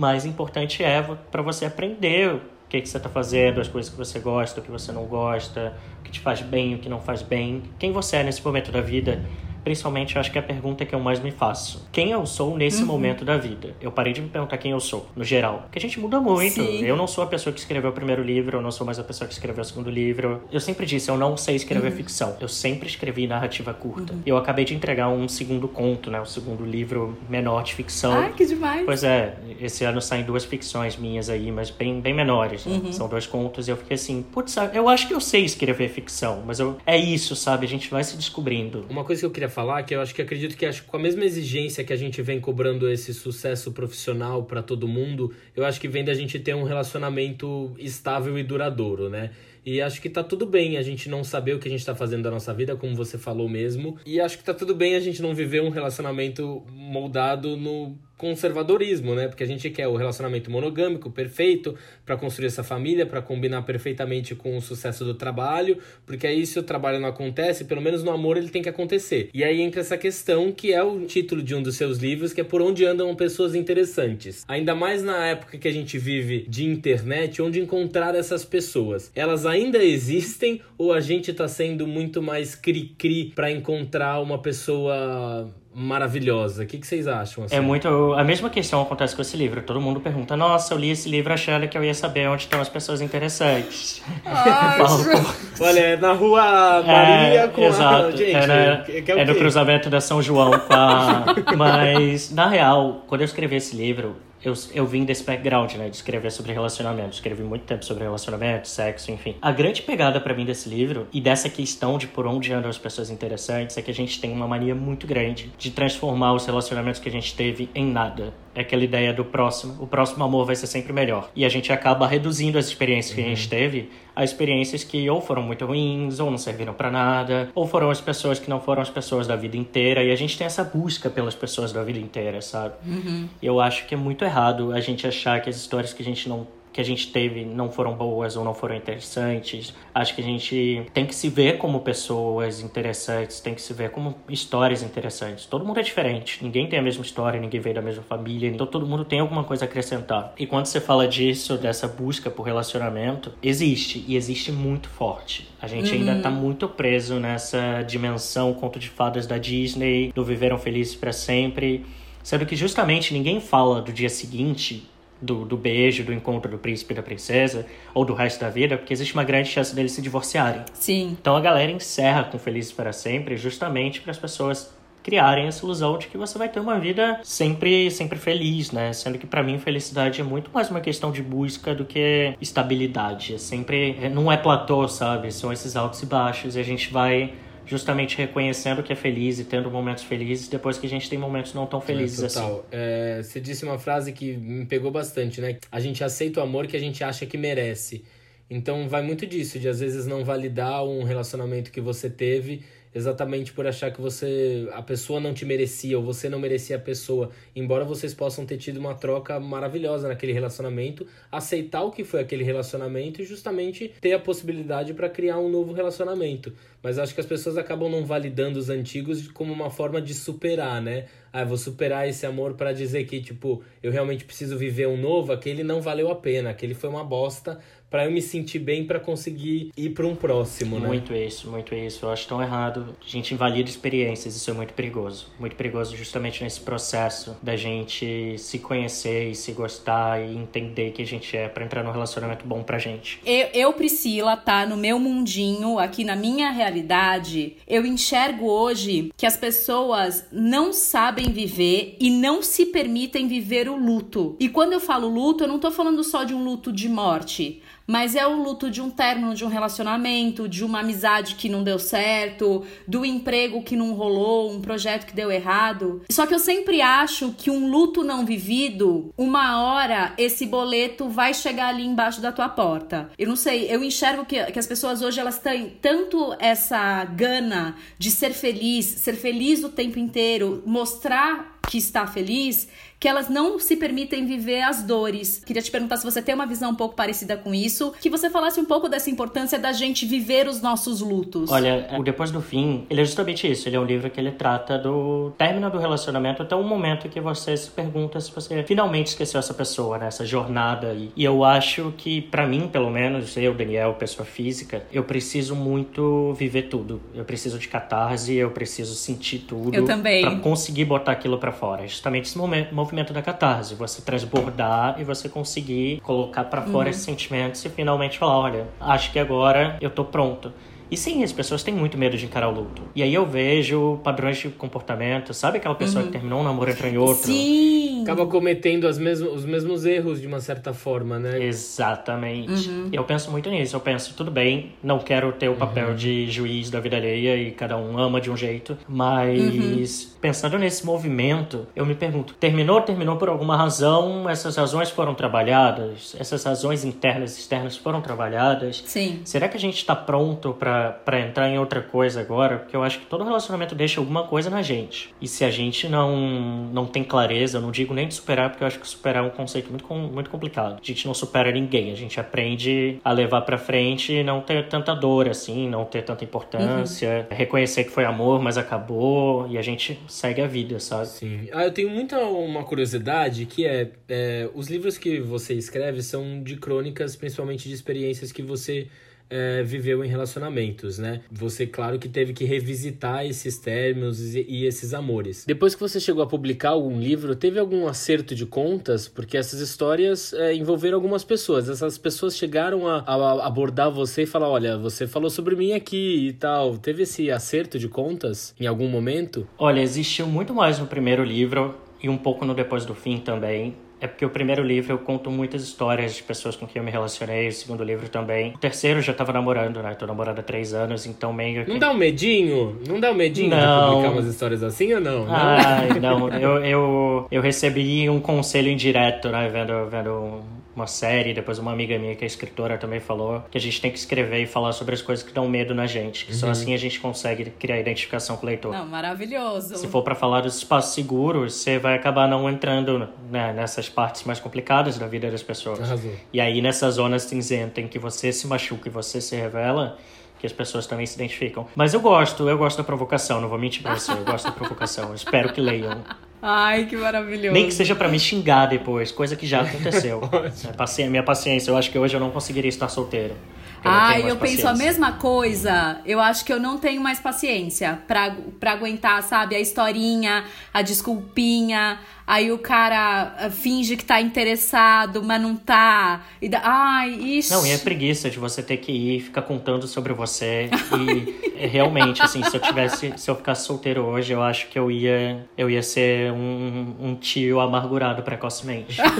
S3: mais importante é para você aprender o que, que você está fazendo, as coisas que você gosta, o que você não gosta, o que te faz bem, o que não faz bem, quem você é nesse momento da vida Principalmente, eu acho que é a pergunta que eu mais me faço. Quem eu sou nesse uhum. momento da vida? Eu parei de me perguntar quem eu sou, no geral. Porque a gente muda muito. Sim. Eu não sou a pessoa que escreveu o primeiro livro, eu não sou mais a pessoa que escreveu o segundo livro. Eu sempre disse, eu não sei escrever uhum. ficção. Eu sempre escrevi narrativa curta. Uhum. Eu acabei de entregar um segundo conto, né? O segundo livro menor de ficção.
S2: Ah, que demais!
S3: Pois é, esse ano saem duas ficções minhas aí, mas bem, bem menores. Né? Uhum. São dois contos e eu fiquei assim, putz, eu acho que eu sei escrever ficção, mas eu, é isso, sabe? A gente vai se descobrindo.
S1: Uma coisa que eu queria falar, que eu acho que acredito que acho, com a mesma exigência que a gente vem cobrando esse sucesso profissional para todo mundo, eu acho que vem da gente ter um relacionamento estável e duradouro, né? E acho que tá tudo bem a gente não saber o que a gente tá fazendo da nossa vida, como você falou mesmo. E acho que tá tudo bem a gente não viver um relacionamento moldado no conservadorismo, né? Porque a gente quer o relacionamento monogâmico perfeito para construir essa família, para combinar perfeitamente com o sucesso do trabalho, porque aí se o trabalho não acontece, pelo menos no amor ele tem que acontecer. E aí entra essa questão que é o título de um dos seus livros, que é por onde andam pessoas interessantes. Ainda mais na época que a gente vive de internet, onde encontrar essas pessoas. Elas ainda existem ou a gente está sendo muito mais cri-cri para encontrar uma pessoa maravilhosa. O que, que vocês acham?
S3: Assim? É muito. A mesma questão acontece com esse livro. Todo mundo pergunta: Nossa, eu li esse livro achando que eu ia saber onde estão as pessoas interessantes. [LAUGHS]
S1: Olha, é na rua Maria é, com
S3: exato. a. Gente, é, na, é, é no cruzamento da São João com a. [LAUGHS] Mas, na real, quando eu escrevi esse livro, eu, eu vim desse background, né, de escrever sobre relacionamento. Escrevi muito tempo sobre relacionamento, sexo, enfim. A grande pegada para mim desse livro e dessa questão de por onde andam as pessoas interessantes é que a gente tem uma mania muito grande de transformar os relacionamentos que a gente teve em nada. É aquela ideia do próximo, o próximo amor vai ser sempre melhor. E a gente acaba reduzindo as experiências que a gente uhum. teve a experiências que ou foram muito ruins, ou não serviram para nada, ou foram as pessoas que não foram as pessoas da vida inteira. E a gente tem essa busca pelas pessoas da vida inteira, sabe?
S2: Uhum.
S3: Eu acho que é muito errado a gente achar que as histórias que a gente não que a gente teve não foram boas ou não foram interessantes. Acho que a gente tem que se ver como pessoas interessantes, tem que se ver como histórias interessantes. Todo mundo é diferente, ninguém tem a mesma história, ninguém veio da mesma família, então todo mundo tem alguma coisa a acrescentar. E quando você fala disso, dessa busca por relacionamento, existe e existe muito forte. A gente uhum. ainda tá muito preso nessa dimensão conto de fadas da Disney, do viveram felizes para sempre. Sendo que justamente ninguém fala do dia seguinte do, do beijo, do encontro do príncipe e da princesa, ou do resto da vida, porque existe uma grande chance deles se divorciarem.
S2: Sim.
S3: Então a galera encerra com Felizes para Sempre justamente para as pessoas criarem essa ilusão de que você vai ter uma vida sempre sempre feliz, né? Sendo que para mim felicidade é muito mais uma questão de busca do que estabilidade. É sempre não é platô, sabe? São esses altos e baixos e a gente vai justamente reconhecendo que é feliz e tendo momentos felizes depois que a gente tem momentos não tão felizes
S1: é, total. assim. É, você disse uma frase que me pegou bastante, né? A gente aceita o amor que a gente acha que merece. Então vai muito disso, de às vezes não validar um relacionamento que você teve exatamente por achar que você a pessoa não te merecia ou você não merecia a pessoa, embora vocês possam ter tido uma troca maravilhosa naquele relacionamento, aceitar o que foi aquele relacionamento e justamente ter a possibilidade para criar um novo relacionamento. Mas acho que as pessoas acabam não validando os antigos como uma forma de superar, né? ah, vou superar esse amor para dizer que, tipo, eu realmente preciso viver um novo, aquele não valeu a pena, aquele foi uma bosta, para eu me sentir bem para conseguir ir para um próximo,
S3: né? Muito isso, muito isso. Eu acho tão errado. A gente invalida experiências, isso é muito perigoso. Muito perigoso justamente nesse processo da gente se conhecer e se gostar e entender que a gente é para entrar num relacionamento bom pra gente.
S2: Eu, eu, Priscila, tá no meu mundinho, aqui na minha realidade, eu enxergo hoje que as pessoas não sabem viver e não se permitem viver o luto. E quando eu falo luto, eu não tô falando só de um luto de morte mas é o luto de um término de um relacionamento, de uma amizade que não deu certo, do emprego que não rolou, um projeto que deu errado. Só que eu sempre acho que um luto não vivido, uma hora esse boleto vai chegar ali embaixo da tua porta. Eu não sei, eu enxergo que, que as pessoas hoje elas têm tanto essa gana de ser feliz, ser feliz o tempo inteiro, mostrar que está feliz, que elas não se permitem viver as dores. Queria te perguntar se você tem uma visão um pouco parecida com isso, que você falasse um pouco dessa importância da gente viver os nossos lutos.
S3: Olha, o Depois do Fim, ele é justamente isso. Ele é um livro que ele trata do término do relacionamento até um momento que você se pergunta se você finalmente esqueceu essa pessoa, né? Essa jornada aí. E eu acho que, para mim, pelo menos, eu, Daniel, pessoa física, eu preciso muito viver tudo. Eu preciso de catarse, eu preciso sentir tudo.
S2: Eu também.
S3: Pra conseguir botar aquilo para fora. Justamente esse momento movimento da catarse, você transbordar e você conseguir colocar para fora uhum. esses sentimentos e finalmente falar, olha, acho que agora eu tô pronto. E sim, as pessoas têm muito medo de encarar o luto. E aí eu vejo padrões de comportamento. Sabe aquela pessoa uhum. que terminou um namoro entrou em outro?
S2: Sim!
S1: Acaba cometendo as mesmas, os mesmos erros de uma certa forma, né?
S3: Exatamente. Uhum. Eu penso muito nisso. Eu penso, tudo bem, não quero ter o papel uhum. de juiz da vida alheia e cada um ama de um jeito. Mas uhum. pensando nesse movimento, eu me pergunto: terminou, terminou por alguma razão? Essas razões foram trabalhadas? Essas razões internas e externas foram trabalhadas?
S2: Sim.
S3: Será que a gente está pronto para para entrar em outra coisa agora, porque eu acho que todo relacionamento deixa alguma coisa na gente. E se a gente não, não tem clareza, eu não digo nem de superar, porque eu acho que superar é um conceito muito, muito complicado. A gente não supera ninguém, a gente aprende a levar para frente e não ter tanta dor assim, não ter tanta importância, uhum. reconhecer que foi amor, mas acabou e a gente segue a vida, sabe?
S1: Sim. Ah, eu tenho muita uma curiosidade que é, é os livros que você escreve são de crônicas, principalmente de experiências que você é, viveu em relacionamentos, né? Você, claro, que teve que revisitar esses términos e, e esses amores. Depois que você chegou a publicar algum livro, teve algum acerto de contas? Porque essas histórias é, envolveram algumas pessoas. Essas pessoas chegaram a, a, abordar você e falar: olha, você falou sobre mim aqui e tal. Teve esse acerto de contas em algum momento?
S3: Olha, existiu muito mais no primeiro livro e um pouco no Depois do Fim também. É porque o primeiro livro eu conto muitas histórias de pessoas com quem eu me relacionei, o segundo livro também. O terceiro eu já tava namorando, né? Tô namorando há três anos, então meio que...
S1: Não dá um medinho? Não dá um medinho não. de publicar umas histórias assim ou não?
S3: Ai, não. eu, eu, eu recebi um conselho indireto, né? Vendo, vendo uma série, depois uma amiga minha que é escritora também falou que a gente tem que escrever e falar sobre as coisas que dão medo na gente, que uhum. só assim a gente consegue criar identificação com o leitor.
S2: Não, maravilhoso.
S3: Se for para falar dos espaços seguros, você vai acabar não entrando né, nessas partes mais complicadas da vida das pessoas.
S1: Arrasou.
S3: E aí nessas zonas cinzentas em que você se machuca e você se revela, que as pessoas também se identificam. Mas eu gosto, eu gosto da provocação, não vou mentir pra você, eu gosto da provocação. Espero que leiam.
S2: Ai, que maravilhoso.
S3: Nem que seja para me xingar depois, coisa que já aconteceu. [LAUGHS] é, minha paciência, eu acho que hoje eu não conseguiria estar solteiro.
S2: Ai, eu, penso a mesma coisa. Eu acho que eu não tenho mais paciência pra, pra aguentar, sabe? A historinha, a desculpinha. Aí o cara ah, finge que tá interessado, mas não tá. E da... Ai, isso.
S3: Não, e é preguiça de você ter que ir ficar contando sobre você. E é realmente, assim, se eu tivesse. Se eu ficasse solteiro hoje, eu acho que eu ia. Eu ia ser um, um tio amargurado precocemente. [LAUGHS]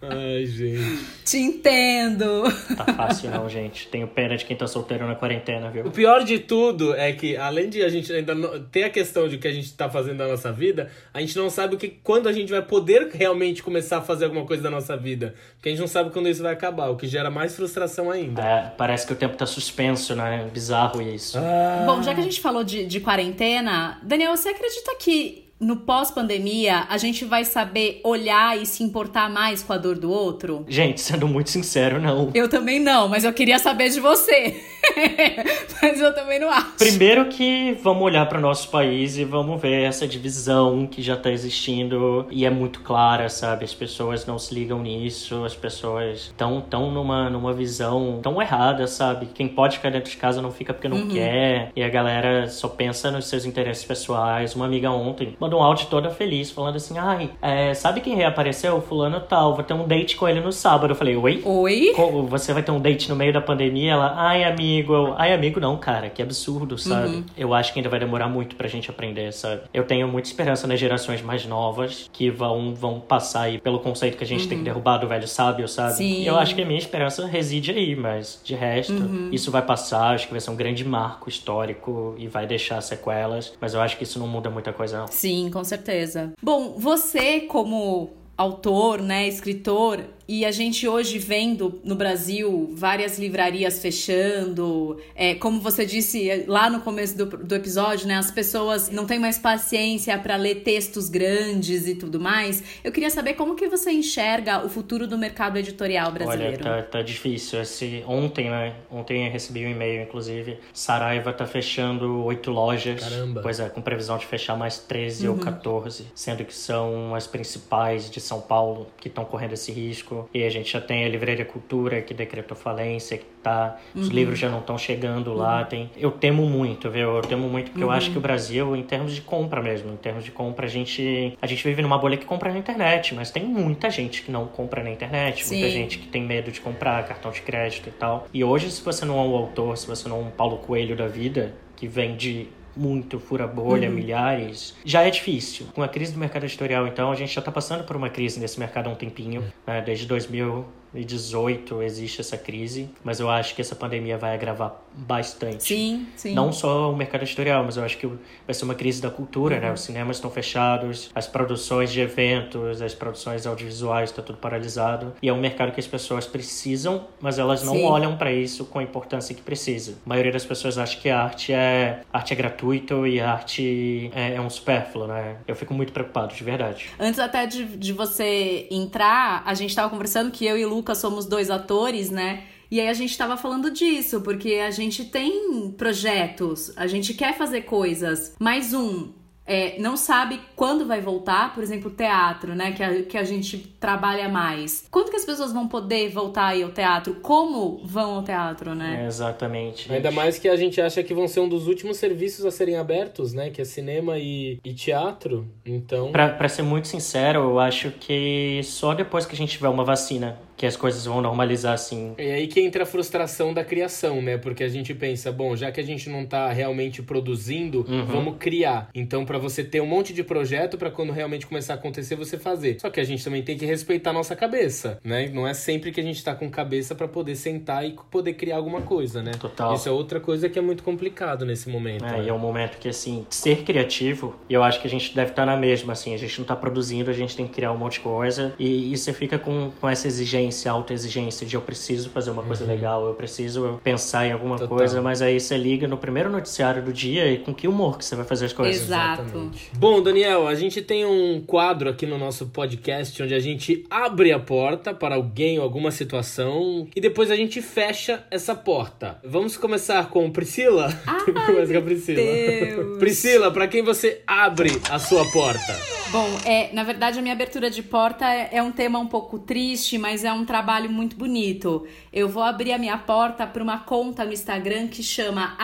S1: Ai, gente.
S2: Te entendo.
S3: Tá fácil não, gente. Tenho pena de quem tá solteiro na quarentena, viu?
S1: O pior de tudo é que, além de a gente ainda ter a questão de o que a gente tá fazendo na nossa vida, a gente não sabe o que quando a gente vai poder realmente começar a fazer alguma coisa da nossa vida. Porque a gente não sabe quando isso vai acabar, o que gera mais frustração ainda.
S3: É, parece que o tempo tá suspenso, né? Bizarro isso.
S2: Ah. Bom, já que a gente falou de, de quarentena, Daniel, você acredita que no pós-pandemia a gente vai saber olhar e se importar mais com a dor do outro?
S3: Gente, sendo muito sincero, não.
S2: Eu também não, mas eu queria saber de você. [LAUGHS] mas eu também não acho.
S3: Primeiro que vamos olhar para nosso país e vamos ver essa divisão que já está existindo e é muito clara, sabe? As pessoas não se ligam nisso, as pessoas estão tão numa, numa visão tão errada, sabe? Quem pode ficar dentro de casa não fica porque não uhum. quer e a galera só pensa nos seus interesses pessoais. Uma amiga ontem mandou um áudio toda feliz falando assim: ai, é, sabe quem reapareceu? Fulano tal, vou ter um date com ele no sábado. Eu falei: oi?
S2: Oi?
S3: Você vai ter um date no meio da pandemia? Ela, ai, amigo. Eu, ai, amigo, não, cara, que absurdo, sabe? Uhum. Eu acho que ainda vai demorar muito pra gente aprender, sabe? Eu tenho muita esperança nas gerações mais novas que vão, vão passar aí pelo conceito que a gente uhum. tem que derrubar do velho sábio, sabe?
S2: Sim.
S3: E eu acho que a minha esperança reside aí, mas de resto, uhum. isso vai passar, acho que vai ser um grande marco histórico e vai deixar sequelas, mas eu acho que isso não muda muita coisa, não.
S2: Sim, com certeza. Bom, você como autor, né, escritor, e a gente hoje vendo no Brasil várias livrarias fechando, é, como você disse lá no começo do, do episódio, né? As pessoas não têm mais paciência para ler textos grandes e tudo mais. Eu queria saber como que você enxerga o futuro do mercado editorial brasileiro.
S3: Olha, tá, tá difícil. Esse, ontem, né? Ontem eu recebi um e-mail, inclusive. Saraiva tá fechando oito lojas.
S1: Caramba.
S3: Pois é, com previsão de fechar mais 13 uhum. ou 14, sendo que são as principais de São Paulo que estão correndo esse risco. E a gente já tem a Livraria Cultura, que decretou falência, que tá, uhum. os livros já não estão chegando lá. Uhum. Tem, eu temo muito, viu? Eu temo muito porque eu acho uhum. que o Brasil, em termos de compra mesmo, em termos de compra, a gente, a gente vive numa bolha que compra na internet, mas tem muita gente que não compra na internet, Sim. muita gente que tem medo de comprar cartão de crédito e tal. E hoje, se você não é um autor, se você não é um Paulo Coelho da vida, que vende muito, fura bolha, uhum. milhares, já é difícil. Com a crise do mercado editorial, então, a gente já está passando por uma crise nesse mercado há um tempinho, né? desde 2000 2018 existe essa crise, mas eu acho que essa pandemia vai agravar bastante.
S2: Sim, sim.
S3: Não só o mercado editorial, mas eu acho que vai ser uma crise da cultura, né? uhum. né? Os cinemas estão fechados, as produções de eventos, as produções audiovisuais, está tudo paralisado. E é um mercado que as pessoas precisam, mas elas não sim. olham para isso com a importância que precisa. A maioria das pessoas acha que a arte é, arte é gratuito e a arte é, é um supérfluo, né? Eu fico muito preocupado, de verdade.
S2: Antes até de, de você entrar, a gente estava conversando que eu e o Lucas somos dois atores, né? E aí a gente estava falando disso, porque a gente tem projetos, a gente quer fazer coisas. Mais um, é, não sabe quando vai voltar, por exemplo, o teatro, né? Que a, que a gente trabalha mais. Quando que as pessoas vão poder voltar aí ao teatro? Como vão ao teatro, né?
S3: É, exatamente.
S1: Ainda mais que a gente acha que vão ser um dos últimos serviços a serem abertos, né? Que é cinema e, e teatro. Então.
S3: Pra, pra ser muito sincero, eu acho que só depois que a gente tiver uma vacina que as coisas vão normalizar assim.
S1: É aí que entra a frustração da criação, né? Porque a gente pensa, bom, já que a gente não tá realmente produzindo, uhum. vamos criar. Então, para você ter um monte de projeto para quando realmente começar a acontecer, você fazer. Só que a gente também tem que respeitar a nossa cabeça, né? Não é sempre que a gente tá com cabeça para poder sentar e poder criar alguma coisa, né?
S3: Total.
S1: Isso é outra coisa que é muito complicado nesse momento.
S3: É,
S1: né?
S3: e é um momento que, assim, ser criativo, e eu acho que a gente deve estar tá na mesma, assim, a gente não tá produzindo, a gente tem que criar um monte de coisa, e, e você fica com, com essa exigência exigência, alta exigência de eu preciso fazer uma coisa uhum. legal, eu preciso pensar em alguma Total. coisa, mas aí você liga no primeiro noticiário do dia e com que humor que você vai fazer as coisas.
S2: Exato. Exatamente.
S1: Bom, Daniel, a gente tem um quadro aqui no nosso podcast onde a gente abre a porta para alguém ou alguma situação e depois a gente fecha essa porta. Vamos começar com Priscila? [LAUGHS]
S2: Começa com a Priscila. Deus.
S1: Priscila, para quem você abre a sua porta?
S2: Bom, é, na verdade a minha abertura de porta é, é um tema um pouco triste, mas é um trabalho muito bonito. Eu vou abrir a minha porta para uma conta no Instagram que chama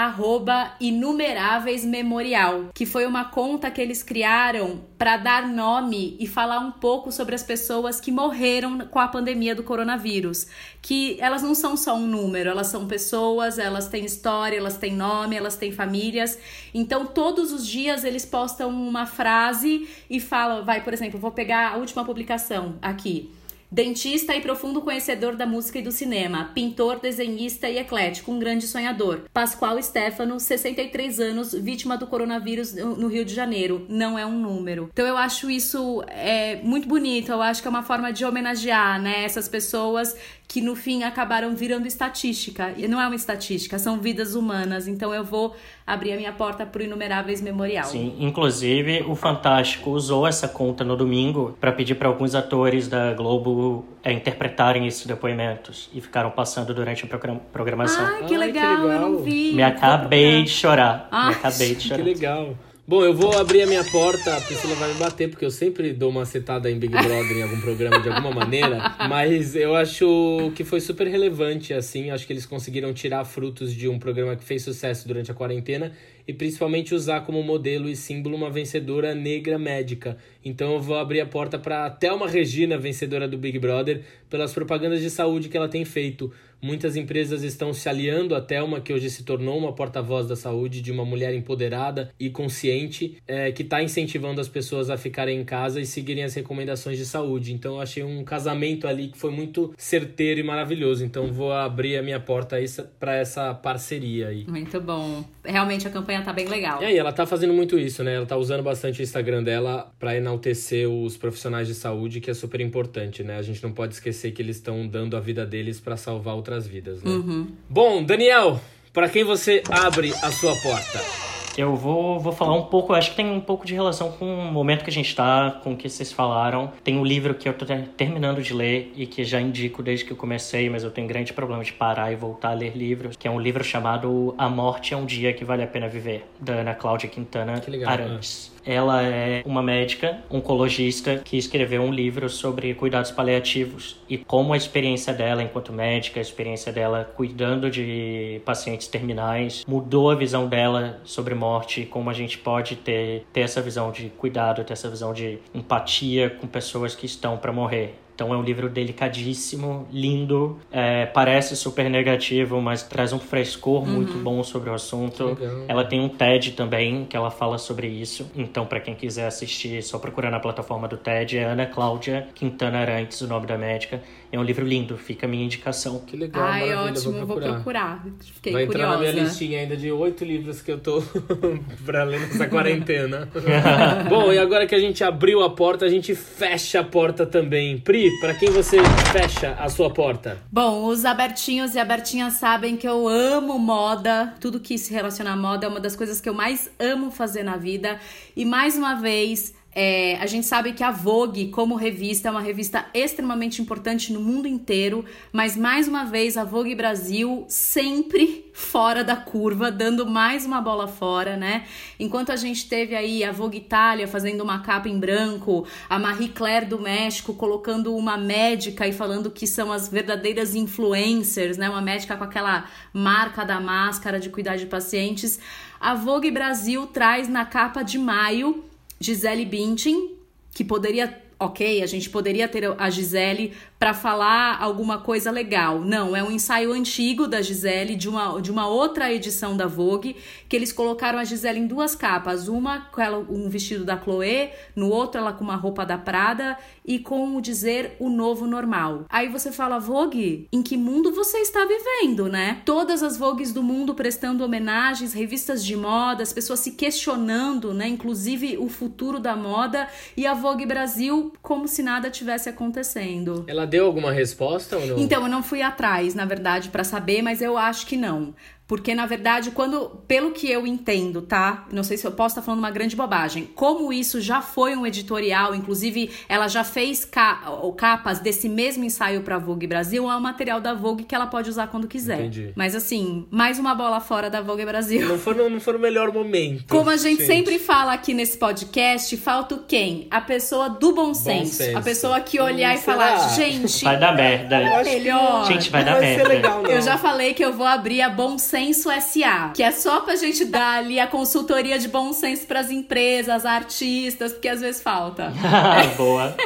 S2: @inumeráveismemorial, que foi uma conta que eles criaram para dar nome e falar um pouco sobre as pessoas que morreram com a pandemia do coronavírus, que elas não são só um número, elas são pessoas, elas têm história, elas têm nome, elas têm famílias. Então todos os dias eles postam uma frase e falam, vai, por exemplo, vou pegar a última publicação aqui. Dentista e profundo conhecedor da música e do cinema, pintor, desenhista e eclético, um grande sonhador. Pascoal Stefano, 63 anos, vítima do coronavírus no Rio de Janeiro. Não é um número. Então eu acho isso é, muito bonito, eu acho que é uma forma de homenagear né, essas pessoas que no fim acabaram virando estatística. E não é uma estatística, são vidas humanas. Então eu vou abrir a minha porta para o Inumeráveis Memorial.
S3: Sim, inclusive o Fantástico usou essa conta no domingo para pedir para alguns atores da Globo é, interpretarem esses depoimentos e ficaram passando durante a programação.
S2: Ai, que legal, Ai, que legal. eu não vi.
S3: Me acabei de chorar. Ai, Me acabei de [LAUGHS] chorar.
S1: Que legal. Bom, eu vou abrir a minha porta, a Priscila vai me bater, porque eu sempre dou uma setada em Big Brother em algum programa de alguma maneira, [LAUGHS] mas eu acho que foi super relevante, assim, acho que eles conseguiram tirar frutos de um programa que fez sucesso durante a quarentena e principalmente usar como modelo e símbolo uma vencedora negra médica. Então eu vou abrir a porta para até uma Regina, vencedora do Big Brother, pelas propagandas de saúde que ela tem feito. Muitas empresas estão se aliando a Thelma, que hoje se tornou uma porta-voz da saúde, de uma mulher empoderada e consciente, é, que está incentivando as pessoas a ficarem em casa e seguirem as recomendações de saúde. Então eu achei um casamento ali que foi muito certeiro e maravilhoso. Então vou abrir a minha porta para essa parceria aí.
S2: Muito bom. Realmente a campanha tá bem legal.
S1: E aí, ela tá fazendo muito isso, né? Ela tá usando bastante o Instagram dela para enaltecer os profissionais de saúde, que é super importante, né? A gente não pode esquecer que eles estão dando a vida deles para salvar outras outras vidas, né? Uhum. Bom, Daniel, para quem você abre a sua porta?
S3: Eu vou, vou falar um pouco, acho que tem um pouco de relação com o momento que a gente está, com o que vocês falaram. Tem um livro que eu estou terminando de ler e que já indico desde que eu comecei, mas eu tenho grande problema de parar e voltar a ler livros, que é um livro chamado A Morte é um Dia que Vale a Pena Viver, da Ana Cláudia Quintana Arantes. Ela é uma médica oncologista que escreveu um livro sobre cuidados paliativos e como a experiência dela enquanto médica, a experiência dela cuidando de pacientes terminais, mudou a visão dela sobre morte como a gente pode ter, ter essa visão de cuidado, ter essa visão de empatia com pessoas que estão para morrer. Então é um livro delicadíssimo, lindo, é, parece super negativo, mas traz um frescor uhum. muito bom sobre o assunto. Ela tem um TED também que ela fala sobre isso. Então para quem quiser assistir, só procurar na plataforma do TED. É Ana Cláudia Quintana Arantes, o nome da médica. É um livro lindo, fica a minha indicação.
S1: Que legal,
S2: Ai, ótimo, vou procurar. Vou procurar. Fiquei
S1: Vai
S2: curiosa.
S1: entrar na minha listinha ainda de oito livros que eu tô [LAUGHS] pra ler nessa quarentena. [LAUGHS] Bom, e agora que a gente abriu a porta, a gente fecha a porta também. Pri, para quem você fecha a sua porta?
S2: Bom, os abertinhos e abertinhas sabem que eu amo moda. Tudo que se relaciona à moda é uma das coisas que eu mais amo fazer na vida. E mais uma vez, é, a gente sabe que a Vogue, como revista, é uma revista extremamente importante no mundo inteiro, mas mais uma vez a Vogue Brasil sempre fora da curva, dando mais uma bola fora, né? Enquanto a gente teve aí a Vogue Itália fazendo uma capa em branco, a Marie Claire do México colocando uma médica e falando que são as verdadeiras influencers, né? Uma médica com aquela marca da máscara de cuidar de pacientes. A Vogue Brasil traz na capa de maio Gisele Bündchen, que poderia ok, a gente poderia ter a Gisele para falar alguma coisa legal. Não, é um ensaio antigo da Gisele, de uma, de uma outra edição da Vogue, que eles colocaram a Gisele em duas capas. Uma com ela, um vestido da Chloé, no outro ela com uma roupa da Prada e com o dizer o novo normal. Aí você fala, Vogue, em que mundo você está vivendo, né? Todas as Vogues do mundo prestando homenagens, revistas de moda, as pessoas se questionando, né? Inclusive o futuro da moda e a Vogue Brasil como se nada tivesse acontecendo.
S1: Ela deu alguma resposta ou não?
S2: Então, eu não fui atrás, na verdade, para saber, mas eu acho que não. Porque, na verdade, quando, pelo que eu entendo, tá? Não sei se eu posso estar falando uma grande bobagem. Como isso já foi um editorial, inclusive ela já fez ca capas desse mesmo ensaio para Vogue Brasil, é um material da Vogue que ela pode usar quando quiser. Entendi. Mas assim, mais uma bola fora da Vogue Brasil.
S1: Não foi no, não foi no melhor momento.
S2: Como a gente, gente, sempre fala aqui nesse podcast, falta o quem? A pessoa do bom, bom senso. senso. A pessoa que olhar hum, e falar, gente.
S3: Vai dar merda.
S2: É melhor.
S3: Gente, vai dar merda.
S1: Legal,
S2: eu já falei que eu vou abrir a Bom Senso Senso SA, que é só pra gente dar ali a consultoria de bom senso pras empresas, artistas, porque às vezes falta. [LAUGHS]
S3: Boa.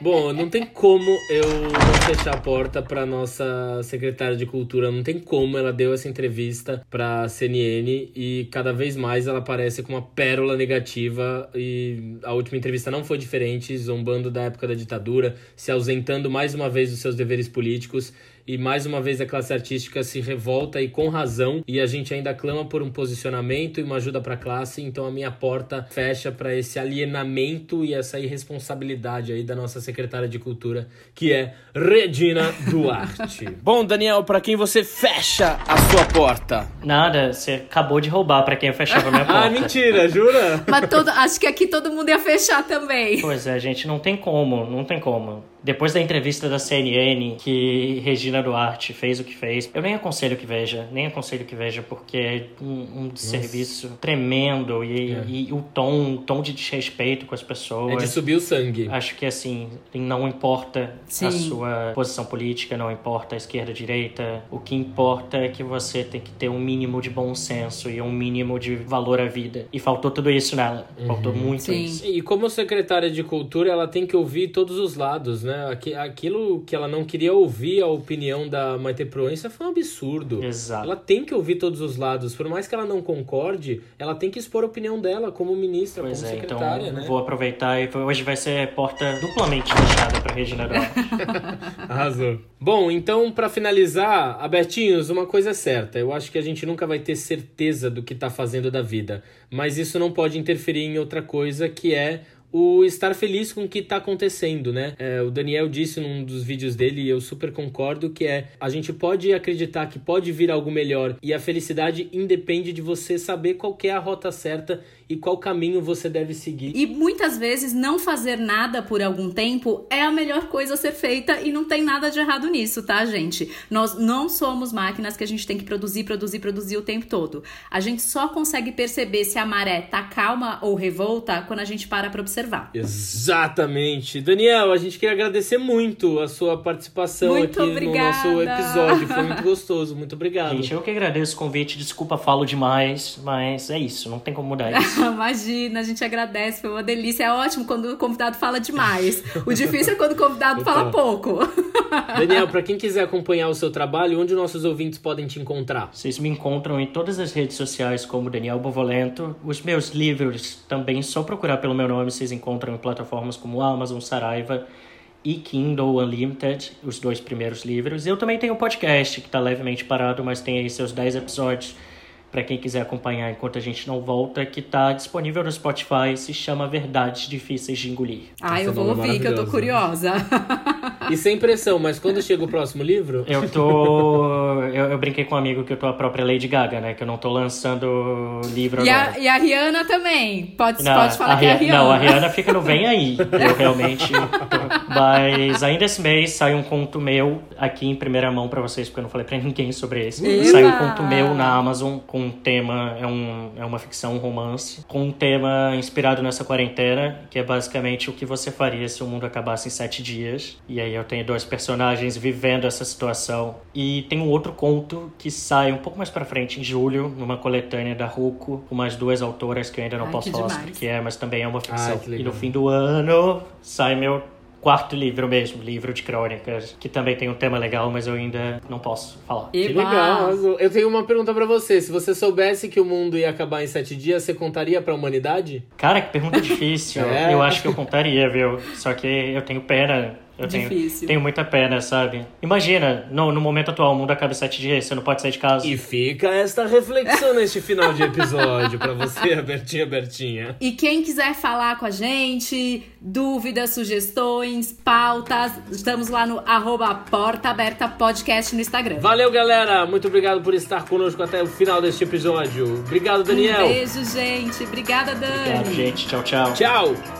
S1: Bom, não tem como eu não fechar a porta pra nossa secretária de cultura. Não tem como. Ela deu essa entrevista pra CNN e cada vez mais ela aparece com uma pérola negativa. E a última entrevista não foi diferente, zombando da época da ditadura, se ausentando mais uma vez dos seus deveres políticos e mais uma vez a classe artística se revolta e com razão e a gente ainda clama por um posicionamento e uma ajuda para a classe, então a minha porta fecha para esse alienamento e essa irresponsabilidade aí da nossa secretária de Cultura, que é Regina Duarte. [LAUGHS] Bom, Daniel, para quem você fecha a sua porta?
S3: Nada, você acabou de roubar para quem eu fechava a minha [LAUGHS] porta.
S1: ah, mentira, jura?
S2: Mas todo, acho que aqui todo mundo ia fechar também.
S3: Pois é, gente, não tem como, não tem como. Depois da entrevista da CNN que Regina Duarte fez o que fez, eu nem aconselho que veja, nem aconselho que veja, porque é um, um serviço tremendo e, é. e, o tom, o tom de desrespeito com as pessoas.
S1: É de subir o sangue.
S3: Acho que assim, não importa Sim. a sua posição política, não importa a esquerda, a direita, o que importa é que você tem que ter um mínimo de bom senso e um mínimo de valor à vida. E faltou tudo isso nela. Faltou uhum. muito Sim. isso.
S1: E como secretária de cultura, ela tem que ouvir todos os lados, né? Aquilo que ela não queria ouvir a opinião da Maite Proença foi um absurdo.
S3: Exato.
S1: Ela tem que ouvir todos os lados. Por mais que ela não concorde, ela tem que expor a opinião dela como ministra, pois como é, então secretária,
S3: então,
S1: né?
S3: Vou aproveitar e hoje vai ser porta duplamente fechada para Regina [LAUGHS]
S1: Arrasou. Bom, então para finalizar, Abertinhos, uma coisa é certa. Eu acho que a gente nunca vai ter certeza do que tá fazendo da vida, mas isso não pode interferir em outra coisa que é o estar feliz com o que está acontecendo, né? É, o Daniel disse num dos vídeos dele, e eu super concordo, que é a gente pode acreditar que pode vir algo melhor e a felicidade independe de você saber qual é a rota certa e qual caminho você deve seguir.
S2: E muitas vezes não fazer nada por algum tempo é a melhor coisa a ser feita e não tem nada de errado nisso, tá, gente? Nós não somos máquinas que a gente tem que produzir, produzir, produzir o tempo todo. A gente só consegue perceber se a maré tá calma ou revolta quando a gente para para observar.
S1: Exatamente. Daniel, a gente queria agradecer muito a sua participação muito aqui
S2: obrigada.
S1: no nosso episódio. Foi [LAUGHS] muito gostoso. Muito obrigado.
S3: Gente, eu que agradeço o convite. Desculpa, falo demais, mas é isso. Não tem como mudar isso. [LAUGHS]
S2: Imagina, a gente agradece, foi uma delícia. É ótimo quando o convidado fala demais. O difícil é quando o convidado fala pouco. [LAUGHS]
S1: Daniel, para quem quiser acompanhar o seu trabalho, onde nossos ouvintes podem te encontrar?
S3: Vocês me encontram em todas as redes sociais como Daniel Bovolento. Os meus livros também, só procurar pelo meu nome, vocês encontram em plataformas como Amazon, Saraiva e Kindle Unlimited, os dois primeiros livros. Eu também tenho um podcast que está levemente parado, mas tem aí seus 10 episódios para quem quiser acompanhar enquanto a gente não volta, que está disponível no Spotify, se chama Verdades Difíceis de Engolir.
S2: Ah, eu vou ouvir, que eu tô curiosa.
S1: E sem pressão, mas quando chega o próximo livro?
S3: Eu tô. Eu, eu, brinquei com um amigo que eu tô a própria Lady Gaga, né? Que eu não tô lançando livro
S2: e
S3: agora.
S2: A, e a Rihanna também. Pode, não, pode falar
S3: a
S2: que é a Rihanna.
S3: Não, a Rihanna fica no Vem Aí. [LAUGHS] Eu realmente. Mas ainda esse mês sai um conto meu aqui em primeira mão para vocês, porque eu não falei para ninguém sobre esse. Eba! Sai um conto meu na Amazon com um tema. É, um, é uma ficção, um romance. Com um tema inspirado nessa quarentena, que é basicamente o que você faria se o mundo acabasse em sete dias. E aí eu tenho dois personagens vivendo essa situação. E tem um outro conto que sai um pouco mais para frente, em julho, numa coletânea da Ruco, com mais duas autoras que eu ainda não Ai, posso falar demais. sobre o que é, mas também é uma ficção. Ai, e no fim do ano sai meu quarto livro mesmo, livro de crônicas, que também tem um tema legal, mas eu ainda não posso falar.
S1: Que legal! Eu tenho uma pergunta para você. Se você soubesse que o mundo ia acabar em sete dias, você contaria para a humanidade?
S3: Cara, que pergunta difícil. [LAUGHS] é. Eu acho que eu contaria, viu? Só que eu tenho pena eu Difícil. Tenho, tenho muita pena, sabe? Imagina, no, no momento atual, o mundo acaba em sete dias, você não pode sair de casa.
S1: E fica esta reflexão neste final de episódio para você, [LAUGHS] Bertinha Bertinha.
S2: E quem quiser falar com a gente, dúvidas, sugestões, pautas, estamos lá no arroba Porta Aberta Podcast no Instagram.
S1: Valeu, galera! Muito obrigado por estar conosco até o final deste episódio. Obrigado, Daniel.
S2: Um beijo, gente. Obrigada, Dani.
S3: Obrigado, gente. Tchau, tchau.
S1: Tchau.